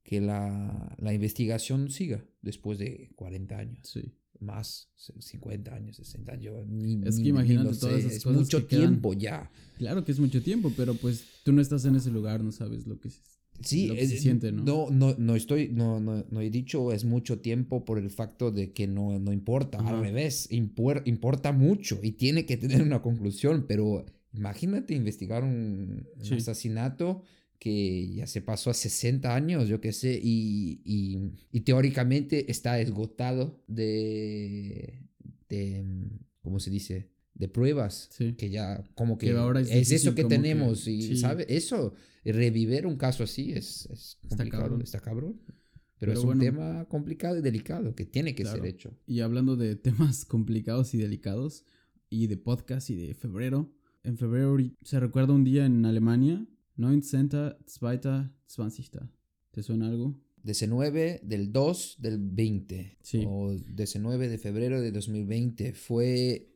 que la, la investigación siga después de 40 años. Sí. Más, 50 años, 60 años. ni- Es que ni- ni imagínate lo todas sé, esas es cosas mucho que quedan. tiempo ya. Claro que es mucho tiempo, pero pues tú no estás en ese lugar, no sabes lo que es. Sí, lo que se es- siente, ¿no? No, no, no estoy, no, no, no he dicho es mucho tiempo por el facto de que no, no importa. Ajá. Al revés, impor- importa mucho y tiene que tener una conclusión. Pero imagínate investigar un, un Sí. asesinato que ya se pasó a 60 años, yo qué sé, y, y, y teóricamente está esgotado de, de, ¿cómo se dice? De pruebas. Sí. Que ya, como que, Que ahora es es, eso que como que- tenemos. y, sí. ¿sabe? Eso, revivir un caso así es, es Está complicado, cabrón. está cabrón. Pero Pero, es un bueno. tema complicado y delicado que tiene que Claro. ser hecho. Y hablando de temas complicados y delicados, y de podcast y de febrero, en febrero se recuerda un día en Alemania, 19.2.20. ¿Te suena algo? 19 del 2 del 20. Sí. O 19 de febrero de 2020 fue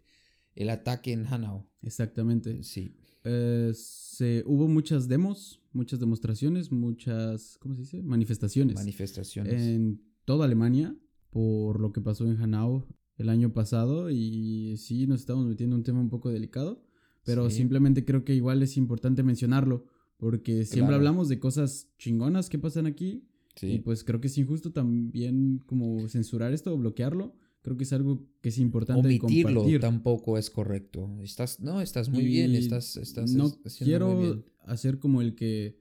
el ataque en Hanau. Exactamente. Sí. Eh, se, hubo muchas demos, muchas demostraciones, muchas, ¿cómo se dice? Manifestaciones. Manifestaciones. en toda Alemania por lo que pasó en Hanau el año pasado y sí nos estamos metiendo en un tema un poco delicado, pero Sí. simplemente creo que igual es importante mencionarlo porque siempre Claro. hablamos de cosas chingonas que pasan aquí sí. y pues creo que es injusto también como censurar esto o bloquearlo. Creo que es algo que es importante Omitirlo compartir. tampoco es correcto. Estás, no, estás muy bien. Y Estás, estás no quiero muy bien. hacer como el que,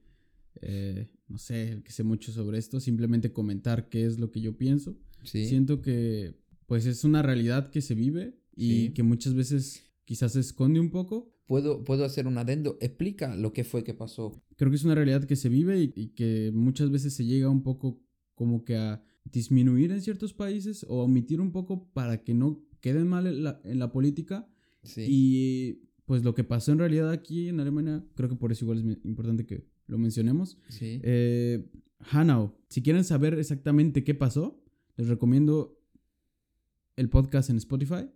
eh, no sé, el que sé mucho sobre esto, simplemente comentar qué es lo que yo pienso. Sí. Siento que pues es una realidad que se vive y Sí. que muchas veces quizás se esconde un poco. ¿Puedo, puedo hacer un adendo. Explica lo que fue que pasó. Creo que es una realidad que se vive y, y que muchas veces se llega un poco como que a disminuir en ciertos países o omitir un poco para que no queden mal en la, en la política. Sí. Y pues lo que pasó en realidad aquí en Alemania, creo que por eso igual es importante que lo mencionemos. sí. Eh, Hanau, si quieren saber exactamente qué pasó, les recomiendo el podcast en Spotify.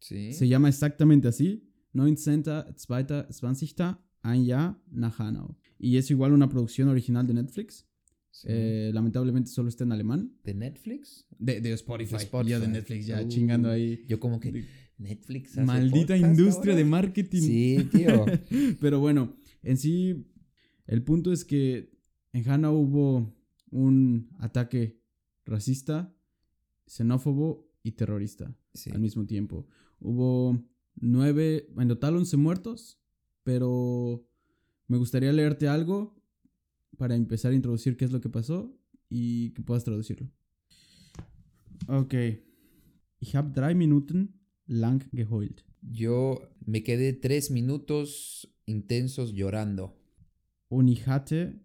sí. Se llama exactamente así: 19.2.20. Ein Jahr nach Hanau. Y es igual una producción original de Netflix. Sí. Eh, lamentablemente solo está en alemán. ¿De Netflix? De, de Spotify. De Spotify. Ya de Netflix, ya Uh, chingando ahí. Yo como que Netflix. hace Maldita industria ahora? de marketing. Sí, tío. Pero bueno, en sí, el punto es que en Hanau hubo un ataque racista, xenófobo y terrorista Sí. al mismo tiempo. Hubo nueve, en total once muertos, pero me gustaría leerte algo para empezar a introducir qué es lo que pasó y que puedas traducirlo. Ok. Ich habe drei Minuten lang geheult. Yo me quedé tres minutos intensos llorando. Und ich hatte,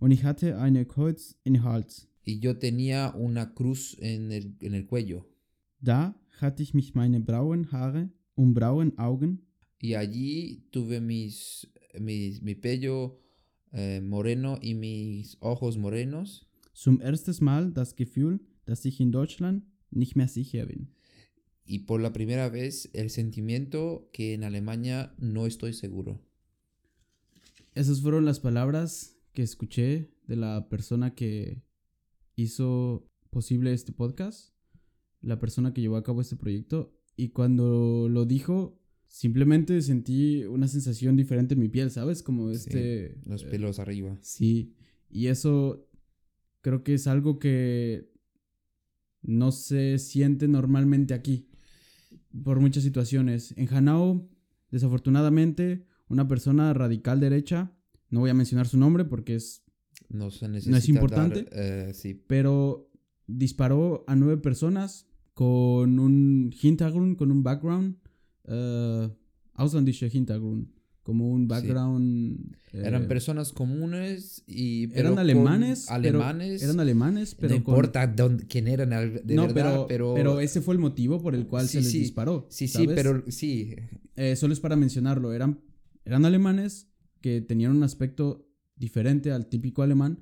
und ich hatte eine Kreuz in Hals. Y yo tenía una cruz en el, en el cuello. Da hatte ich mich meine braunen Haare und braunen Augen Y allí tuve mis, mis- mi pelo eh, moreno y mis ojos morenos. zum erstes Mal das Gefühl, dass ich in Deutschland nicht mehr sicher bin. Y por la primera vez el sentimiento que en Alemania no estoy seguro. Esas fueron las palabras que escuché de la persona que hizo posible este podcast, la persona que llevó a cabo este proyecto. Y cuando lo dijo, simplemente sentí una sensación diferente en mi piel, ¿sabes? Como Sí, este... Los eh, pelos arriba. Sí, y eso creo que es algo que no se siente normalmente aquí por muchas situaciones. En Hanau, desafortunadamente, una persona radical derecha, no voy a mencionar su nombre porque es, No, se necesita importante? dar, eh, sí, pero disparó a nueve personas con un Hintergrund, con un background, uh, ausländischer Hintergrund, como un background. eran eh, personas comunes y pero eran con alemanes, pero- alemanes. eran alemanes, pero no con- importa dónde- quién eran de no, verdad, pero, pero, ese fue el motivo por el cual Sí, se les sí. disparó. sí, sí, pero sí, Eh, solo es para mencionarlo. Eran, eran alemanes que tenían un aspecto diferente al típico alemán.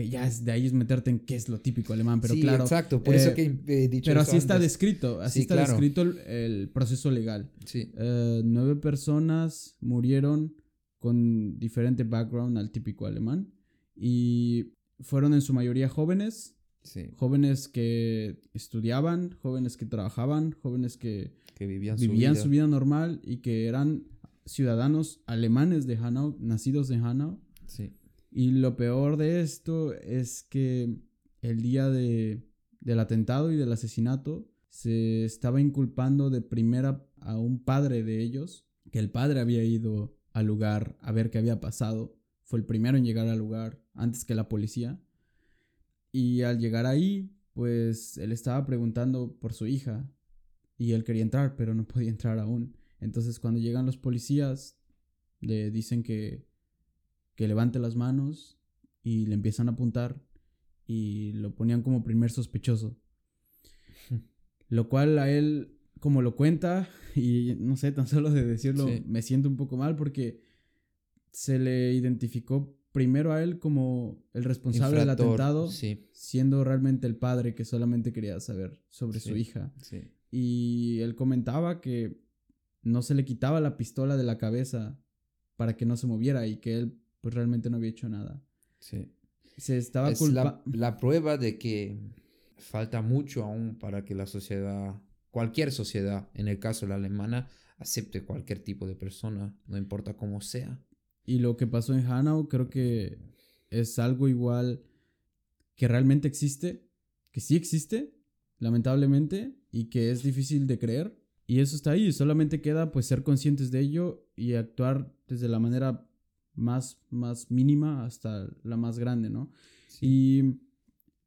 Que ya es de ahí es meterte en qué es lo típico alemán, pero sí, claro. exacto, por eh, eso que he dicho Pero eso así está descrito, así Sí, está claro. descrito el, el proceso legal. Sí, Eh, nueve personas murieron con diferente background al típico alemán y fueron en su mayoría jóvenes, sí, jóvenes que estudiaban, jóvenes que trabajaban, jóvenes que que vivían, vivían su su vida. vida normal y que eran ciudadanos alemanes de Hanau, nacidos en Hanau. Sí, Y lo peor de esto es que el día de, del atentado y del asesinato se estaba inculpando de primera a un padre de ellos, que el padre había ido al lugar a ver qué había pasado, fue el primero en llegar al lugar antes que la policía. Y al llegar ahí, pues él estaba preguntando por su hija y él quería entrar, pero no podía entrar aún. Entonces cuando llegan los policías, le dicen que, que levante las manos y le empiezan a apuntar y lo ponían como primer sospechoso. Lo cual a él, como lo cuenta, y no sé, tan solo de decirlo, Sí. me siento un poco mal porque se le identificó primero a él como el responsable del atentado, Sí, siendo realmente el padre que solamente quería saber sobre su hija. sí. Y él comentaba que no se le quitaba la pistola de la cabeza para que no se moviera y que él pues realmente no había hecho nada. sí. Se estaba es la, prueba de que falta mucho aún para que la sociedad, cualquier sociedad, en el caso de la alemana, acepte cualquier tipo de persona, no importa cómo sea. y lo que pasó en Hanau creo que es algo igual que realmente existe, que sí existe, lamentablemente, y que es difícil de creer. Y eso está ahí, solamente queda pues ser conscientes de ello y actuar desde la manera más, más mínima hasta la más grande, ¿no? Y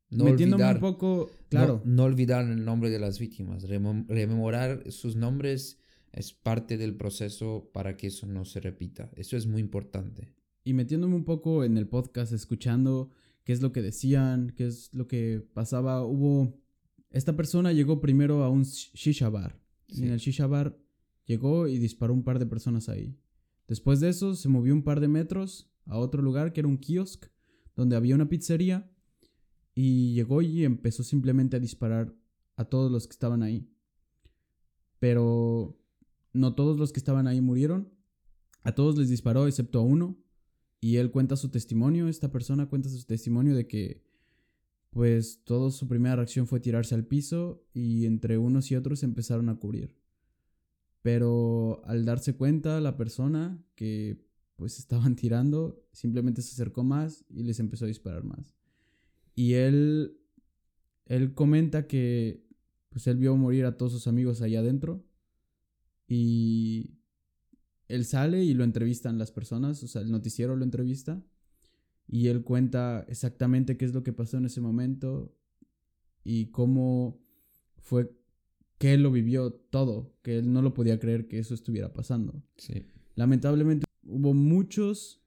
No metiéndome olvidar, un poco, claro, no, olvidar el nombre de las víctimas, rememorar sus nombres es parte del proceso para que eso no se repita. Eso es muy importante. y metiéndome un poco en el podcast, escuchando qué es lo que decían, qué es lo que pasaba, hubo... Esta persona llegó primero a un sh- shisha bar. Y en el shisha bar llegó y disparó un par de personas ahí. Después de eso se movió un par de metros a otro lugar que era un kiosk donde había una pizzería y llegó y empezó simplemente a disparar a todos los que estaban ahí. Pero no todos los que estaban ahí murieron. A todos les disparó excepto a uno. Y él cuenta su testimonio, esta persona cuenta su testimonio de que pues todo su primera reacción fue tirarse al piso y entre unos y otros empezaron a cubrir. Pero al darse cuenta la persona que pues estaban tirando, simplemente se acercó más y les empezó a disparar más. Y él él comenta que pues él vio morir a todos sus amigos allá adentro y él sale y lo entrevistan las personas, o sea, el noticiero lo entrevista y él cuenta exactamente qué es lo que pasó en ese momento y cómo fue que él lo vivió todo, que él no lo podía creer que eso estuviera pasando. Sí. Lamentablemente hubo muchos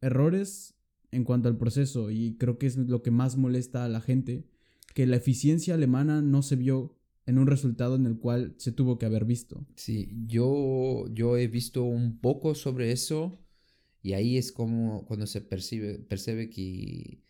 errores en cuanto al proceso y creo que es lo que más molesta a la gente, que la eficiencia alemana no se vio en un resultado en el cual se tuvo que haber visto. Sí, yo, yo he visto un poco sobre eso y ahí es como cuando se percibe, percibe que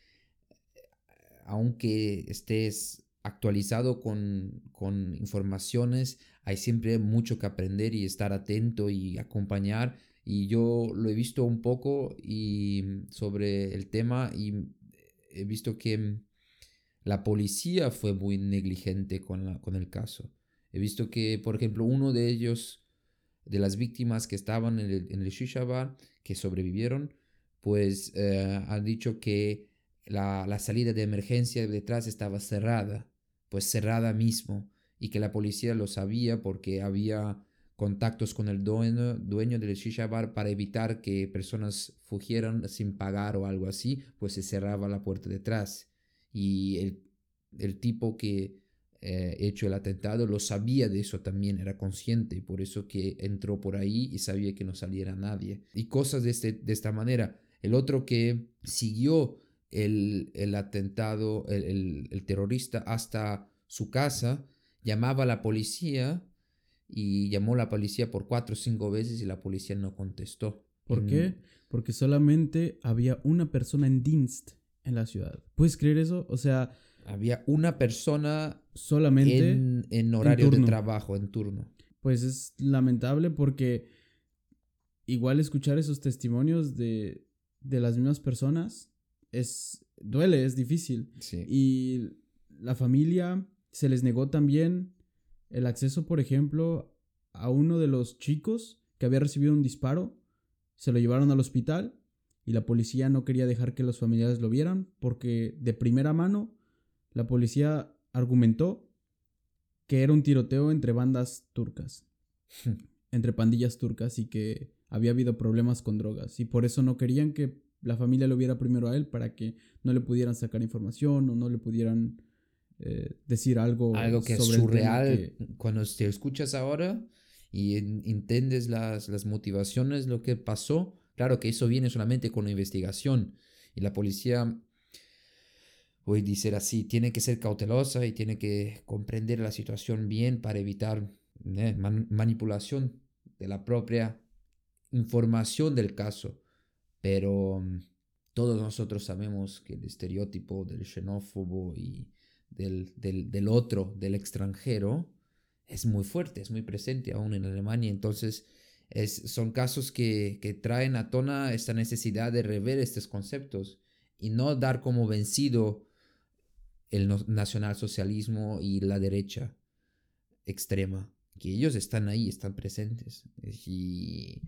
aunque estés actualizado con, con informaciones, hay siempre mucho que aprender y estar atento y acompañar. Y yo lo he visto un poco y sobre el tema y he visto que la policía fue muy negligente con, la, con el caso. He visto que, por ejemplo, uno de ellos, de las víctimas que estaban en el, en el shisha bar, que sobrevivieron, pues eh, han dicho que la, la, salida de emergencia detrás estaba cerrada, pues cerrada mismo, y que la policía lo sabía porque había contactos con el dueño, dueño del shisha para evitar que personas fugieran sin pagar o algo así, pues se cerraba la puerta detrás. Y el, el tipo que eh, hecho el atentado lo sabía de eso también, era consciente por eso que entró por ahí y sabía que no saliera nadie. Y cosas de, este, de esta manera. El otro que siguió el, el atentado, el, el, el, terrorista hasta su casa, llamaba a la policía y llamó a la policía por cuatro o cinco veces y la policía no contestó. ¿Por qué? Porque solamente había una persona en Dienst en la ciudad. ¿Puedes creer eso? O sea... Había una persona solamente en, en horario en de trabajo, en turno. Pues es lamentable porque igual escuchar esos testimonios de, de las mismas personas es duele, es difícil. Sí. Y la familia se les negó también el acceso, por ejemplo, a uno de los chicos que había recibido un disparo. Se lo llevaron al hospital y la policía no quería dejar que los familiares lo vieran porque de primera mano la policía argumentó que era un tiroteo entre bandas turcas, entre pandillas turcas y que había habido problemas con drogas y por eso no querían que la familia lo viera primero a él para que no le pudieran sacar información o no le pudieran eh, decir algo. Algo que es sobre tema surreal que- cuando te escuchas ahora y en- entiendes las, las motivaciones, lo que pasó. Claro que eso viene solamente con la investigación y la policía, voy a decir así, tiene que ser cautelosa y tiene que comprender la situación bien para evitar eh, man- manipulación de la propia información del caso. Pero mm, todos nosotros sabemos que el estereotipo del xenófobo y del, del, del otro, del extranjero, es muy fuerte, es muy presente aún en Alemania. Entonces, es, son casos que, que traen a tona esta necesidad de rever estos conceptos y no dar como vencido el no- nacionalsocialismo y la derecha extrema, que ellos están ahí, están presentes. Y,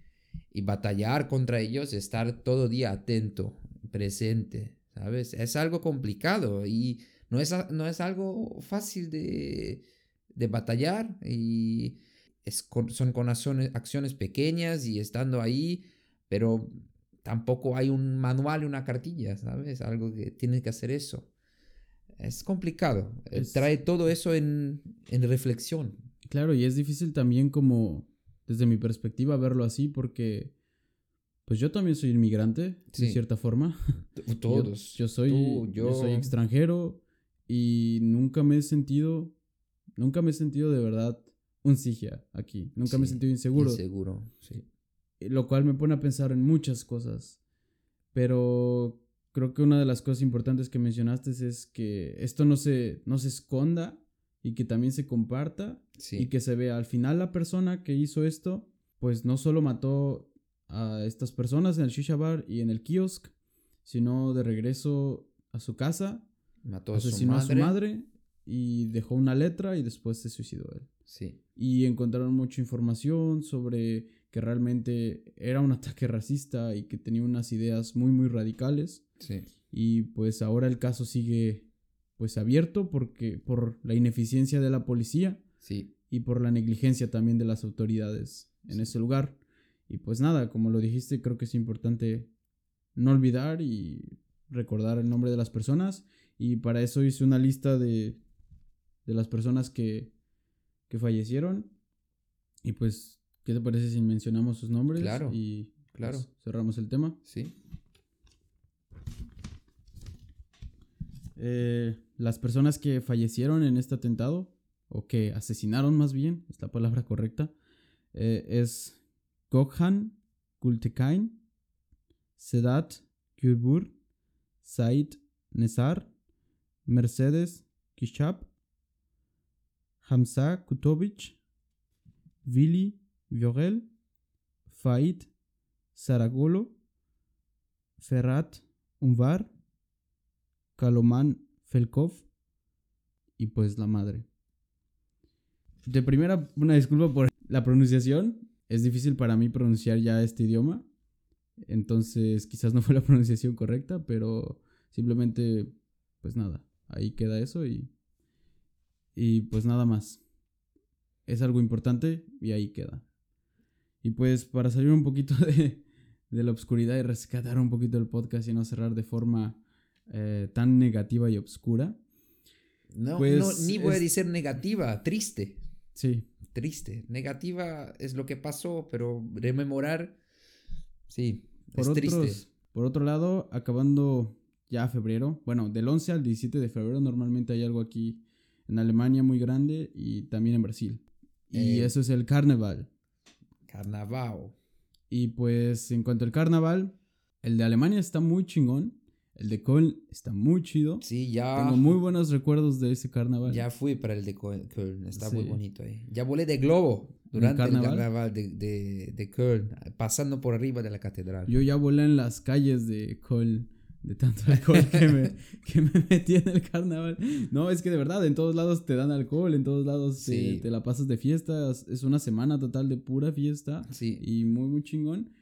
y batallar contra ellos, estar todo día atento, presente, ¿sabes? Es algo complicado y no es, no es algo fácil de, de batallar y es con- son con acciones, acciones pequeñas y estando ahí, pero tampoco hay un manual y una cartilla, ¿sabes? Algo que tiene que hacer eso. Es complicado. eh, Es- Trae todo eso en, en reflexión. Claro, y es difícil también como, desde mi perspectiva, verlo así porque, pues yo también soy inmigrante, Sí. de cierta forma. Yo- Todos. Yo, soy, Tú, yo soy extranjero y nunca me he sentido, nunca me he sentido de verdad un sigia aquí. Nunca me he sentido inseguro. Inseguro, sí. lo cual me pone a pensar en muchas cosas. Pero creo que una de las cosas importantes que mencionaste es que esto no se, no se esconda y que también se comparta Sí. y que se vea al final la persona que hizo esto, pues no solo mató a estas personas en el shisha bar y en el kiosk, sino de regreso a su casa, Mató a su asesinó madre. a su madre y dejó una letra y después se suicidó él Sí. y encontraron mucha información sobre que realmente era un ataque racista y que tenía unas ideas muy muy radicales Sí. y pues ahora el caso sigue pues abierto porque por la ineficiencia de la policía Sí. y por la negligencia también de las autoridades en Sí. ese lugar y pues nada como lo dijiste creo que es importante no olvidar y recordar el nombre de las personas y para eso hice una lista de de las personas que que fallecieron y pues qué te parece si mencionamos sus nombres Claro, y claro. pues, cerramos el tema Sí. Eh, las personas que fallecieron en este atentado, o que asesinaron más bien, es la palabra correcta, eh, es Gokhan Gultekain, Sedat Gürbur, Said Nesar, Mercedes Kishap, Hamza Kutovich, Vili Viorel, Faid Saragolo, Ferrat Umvar, Kaloman Felkov y pues la madre. De primera, una disculpa por la pronunciación. Es difícil para mí pronunciar ya este idioma. Entonces quizás no fue la pronunciación correcta, pero simplemente, pues nada, ahí queda eso y, y pues nada más. Es algo importante y ahí queda. Y pues para salir un poquito de, de la oscuridad y rescatar un poquito el podcast y no cerrar de forma eh, tan negativa y oscura. No, Pues, no, ni voy a decir negativa, triste. Sí, Triste. Negativa es lo que pasó, pero rememorar, sí, por, es otros, triste. por otro lado, acabando ya febrero, bueno, del 11 al 17 de febrero normalmente hay algo aquí en Alemania muy grande y también en Brasil. Y Eh. eso es el carnaval. Carnaval. Y pues en cuanto al carnaval, el de Alemania está muy chingón, el de Köln está muy chido. Sí, ya, Tengo muy buenos recuerdos de ese carnaval. ya fui para el de Köln, está muy Sí. bonito ahí. Ya volé de globo durante el carnaval? carnaval de, de, de Köln, pasando por arriba de la catedral. Yo ya volé en las calles de Köln de tanto alcohol que me, que me metí en el carnaval. No, es que de verdad, en todos lados te dan alcohol, en todos lados te- Sí. te, la pasas de fiestas. Es una semana total de pura fiesta Sí, y muy, muy chingón.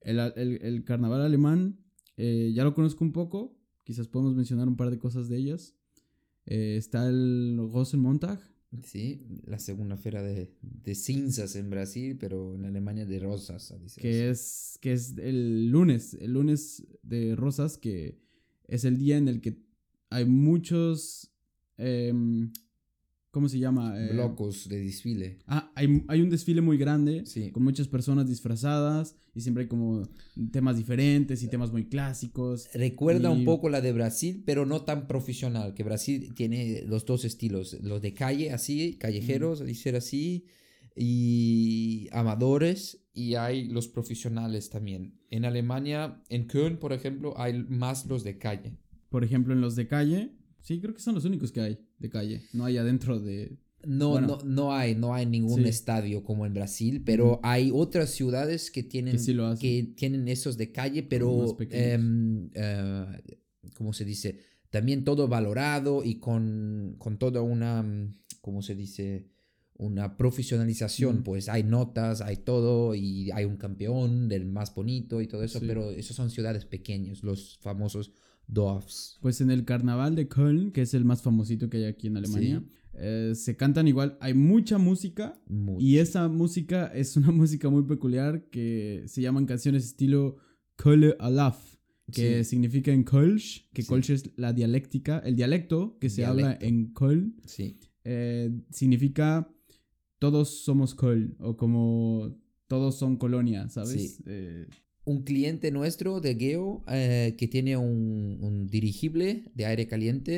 El, el- el carnaval alemán eh, ya lo conozco un poco, quizás podemos mencionar un par de cosas de ellas. Eh, está el Rosenmontag, sí, la segunda feria de, de cinzas en Brasil, pero en Alemania de rosas. dice que es, que es el lunes, el lunes de Rosas, que es el día en el que hay muchos em, ¿cómo se llama? Eh, Blocos de desfile. Ah, hay, hay un desfile muy grande Sí. con muchas personas disfrazadas y siempre hay como temas diferentes y temas muy clásicos. Recuerda Y- un poco la de Brasil, pero no tan profesional, que Brasil tiene los dos estilos, los de calle así, callejeros, ser así, y amadores, y hay los profesionales también. En Alemania, en Köln, por ejemplo, hay más los de calle. Por ejemplo, en los de calle, sí, creo que son los únicos que hay de calle. No hay adentro de... No, Bueno. no, no hay, no hay ningún Sí. estadio como en Brasil, pero hay otras ciudades que tienen, Que sí lo hacen. que tienen esos de calle, pero, em, eh, ¿cómo se dice? También todo valorado y con, con toda una, mm, ¿cómo se dice? Una profesionalización, Mm. pues hay notas, hay todo y hay un campeón del más bonito y todo eso, Sí. pero esos son ciudades pequeñas, los famosos Pues en el carnaval de Köln, que es el más famosito que hay aquí en Alemania, eh, se cantan igual, hay mucha música Mucho. y esa música es una música muy peculiar que se llaman canciones estilo Kölle Alaf, que Sí. significa en Kölsch, que Sí. Kölsch es la dialéctica, el dialecto que se habla en Köln, Sí. eh, significa todos somos Köln o como todos son colonia, ¿sabes? Sí. Eh, un cliente nuestro de Geo eh, que tiene un, un dirigible de aire caliente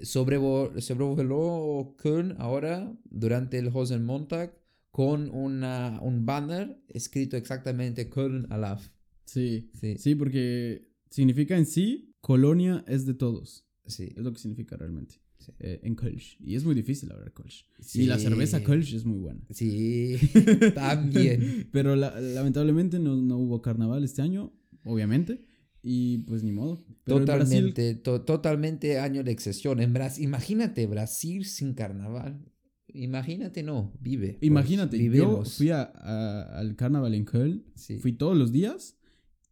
sobrevo- sobrevoló Köln ahora durante el Hosenmontag con una, un banner escrito exactamente Köln Alaf. sí, Sí, sí, porque significa en sí, colonia es de todos. sí. Es lo que significa realmente. Sí. eh, en Kölsch. Y es muy difícil hablar Kölsch. Sí. Y la cerveza Kölsch es muy buena. Sí, también. Pero la- lamentablemente no, no hubo carnaval este año, obviamente. Y pues ni modo. Pero en Brasil- Totalmente, to- totalmente año de excepción. En Brasil, imagínate Brasil sin carnaval. Imagínate, no, vive. pues, imagínate, yo vivemos. fui a- a- al carnaval en Köln. Sí. Fui todos los días.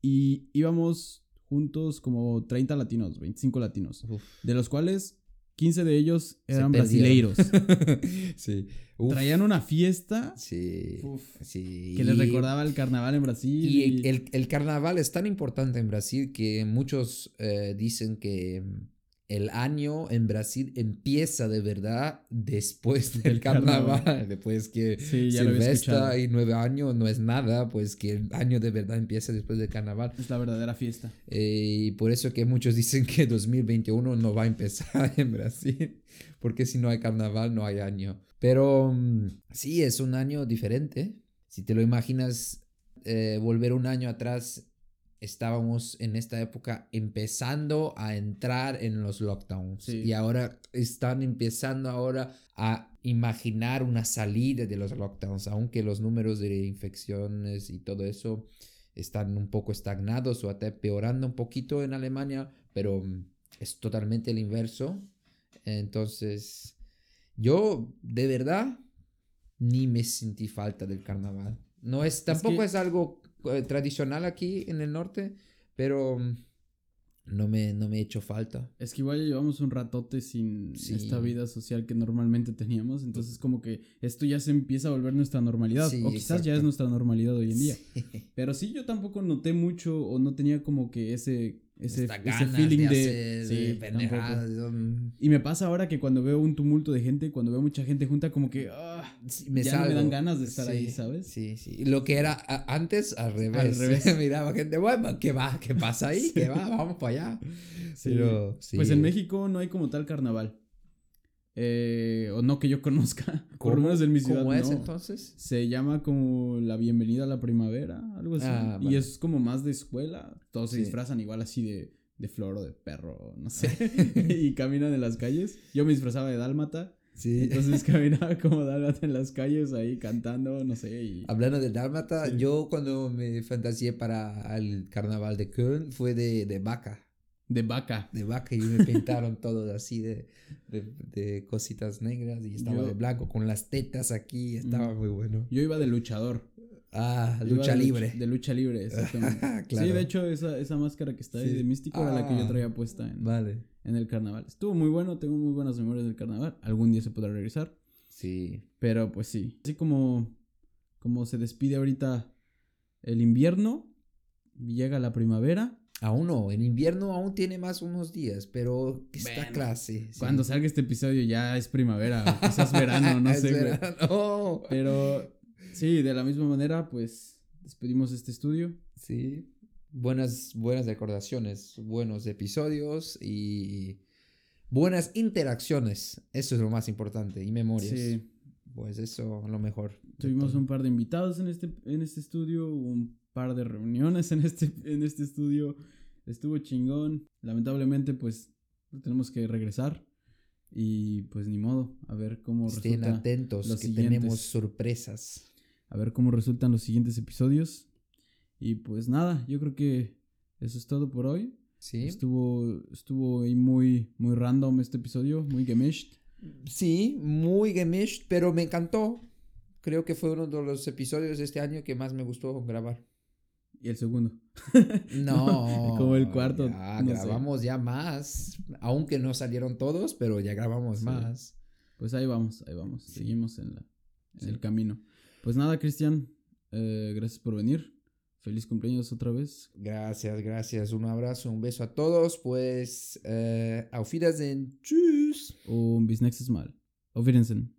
Y íbamos juntos como 30 latinos, 25 latinos. Uf. De los cuales 15 de ellos eran brasileiros. sí. Uf, Traían una fiesta sí. Uf, sí. que les recordaba el carnaval en Brasil. Y el, y- el- el carnaval es tan importante en Brasil que muchos eh, dicen que el año en Brasil empieza de verdad después del, carnaval. carnaval. Después que Sí. Silvestre y nueve años no es nada, pues que el año de verdad empieza después del carnaval. Es la verdadera fiesta. Eh, y por eso que muchos dicen que 2021 no va a empezar en Brasil, porque si no hay carnaval no hay año. Pero mm, sí, es un año diferente. Si te lo imaginas, eh, volver un año atrás, estábamos en esta época empezando a entrar en los lockdowns. Sí. Y ahora están empezando ahora a imaginar una salida de los lockdowns, aunque los números de infecciones y todo eso están un poco estagnados o hasta empeorando un poquito en Alemania, pero mm, es totalmente el inverso. Entonces, yo de verdad ni me sentí falta del carnaval. No es, tampoco que- es algo eh, tradicional aquí en el norte, pero mm, no me, no me he hecho falta. Es que igual ya llevamos un ratote sin Sí. esta vida social que normalmente teníamos. Entonces, como que esto ya se empieza a volver nuestra normalidad. Sí, o quizás ya es nuestra normalidad hoy en día. Pero sí, yo tampoco noté mucho o no tenía como que ese, ese, ese feeling de. sí, pendejadas, mm, Y me pasa ahora que cuando veo un tumulto de gente, cuando veo mucha gente junta, como que. sí, me ya no me dan ganas de estar Sí, ahí, ¿sabes? Sí, sí. Lo que era a- antes al revés. revés. Miraba gente, bueno, ¿qué va? ¿Qué pasa ahí? ¿Qué va? Vamos para allá. Pero, sí. Pues en México no hay como tal carnaval. Eh, o no que yo conozca. Por lo menos en mi ciudad. ¿Cómo es no. entonces? Se llama como la bienvenida a la primavera, algo así. Ah, Y vale. es como más de escuela. Todos se disfrazan igual así de, de flor o de perro, no sé. y caminan en las calles. Yo me disfrazaba de dálmata. Sí. Entonces caminaba como dálmata en las calles ahí cantando, no sé. Y... Hablando de Dálmata, Sí. yo cuando me fantaseé para el carnaval de Köln fue de, de vaca. De vaca. De vaca y me pintaron todo así de, de, de cositas negras y estaba Yo- de blanco con las tetas aquí. Estaba muy bueno. Yo iba de luchador. Ah, lucha de libre. De lucha libre, exactamente. Claro. Sí, de hecho, esa, esa máscara que está ahí Sí. de místico era la que yo Ah. traía puesta en, Vale. en el carnaval. Estuvo muy bueno, tengo muy buenas memorias del carnaval. Algún día se podrá regresar. Sí. Pero pues sí. Así como, como se despide ahorita el invierno, llega la primavera. Aún no, en invierno aún tiene más unos días, pero está Bueno, clase. sí. Cuando salga este episodio ya es primavera, quizás verano, no sé, güey. Pero sí, de la misma manera, pues despedimos este estudio. Sí. Buenas, buenas recordaciones, buenos episodios y buenas interacciones. Eso es lo más importante. Y memorias. Sí, Pues eso, lo mejor. tuvimos un par de invitados en este, en este estudio, un par de reuniones en este, en este estudio. Estuvo chingón. Lamentablemente, pues tenemos que regresar. Y pues ni modo, a ver cómo Estén resulta. atentos, los que siguientes. tenemos sorpresas. A ver cómo resultan los siguientes episodios. Y pues nada, yo creo que eso es todo por hoy. Sí. Estuvo, estuvo ahí muy, muy random este episodio, muy gemished. Sí, muy gemished, pero me encantó. Creo que fue uno de los episodios de este año que más me gustó grabar. Y el segundo. No. Como el cuarto, Ya no sé. grabamos ya más. Aunque no salieron todos, pero ya grabamos Sí. más. Pues ahí vamos, ahí vamos. Sí. Seguimos en, la, en Sí. el camino. Pues nada, Cristian, eh, gracias por venir. Feliz cumpleaños otra vez. Gracias, gracias. Un abrazo, un beso a todos. Pues, eh, auf Wiedersehen. Tschüss. Und bis nächstes Mal. Auf Wiedersehen.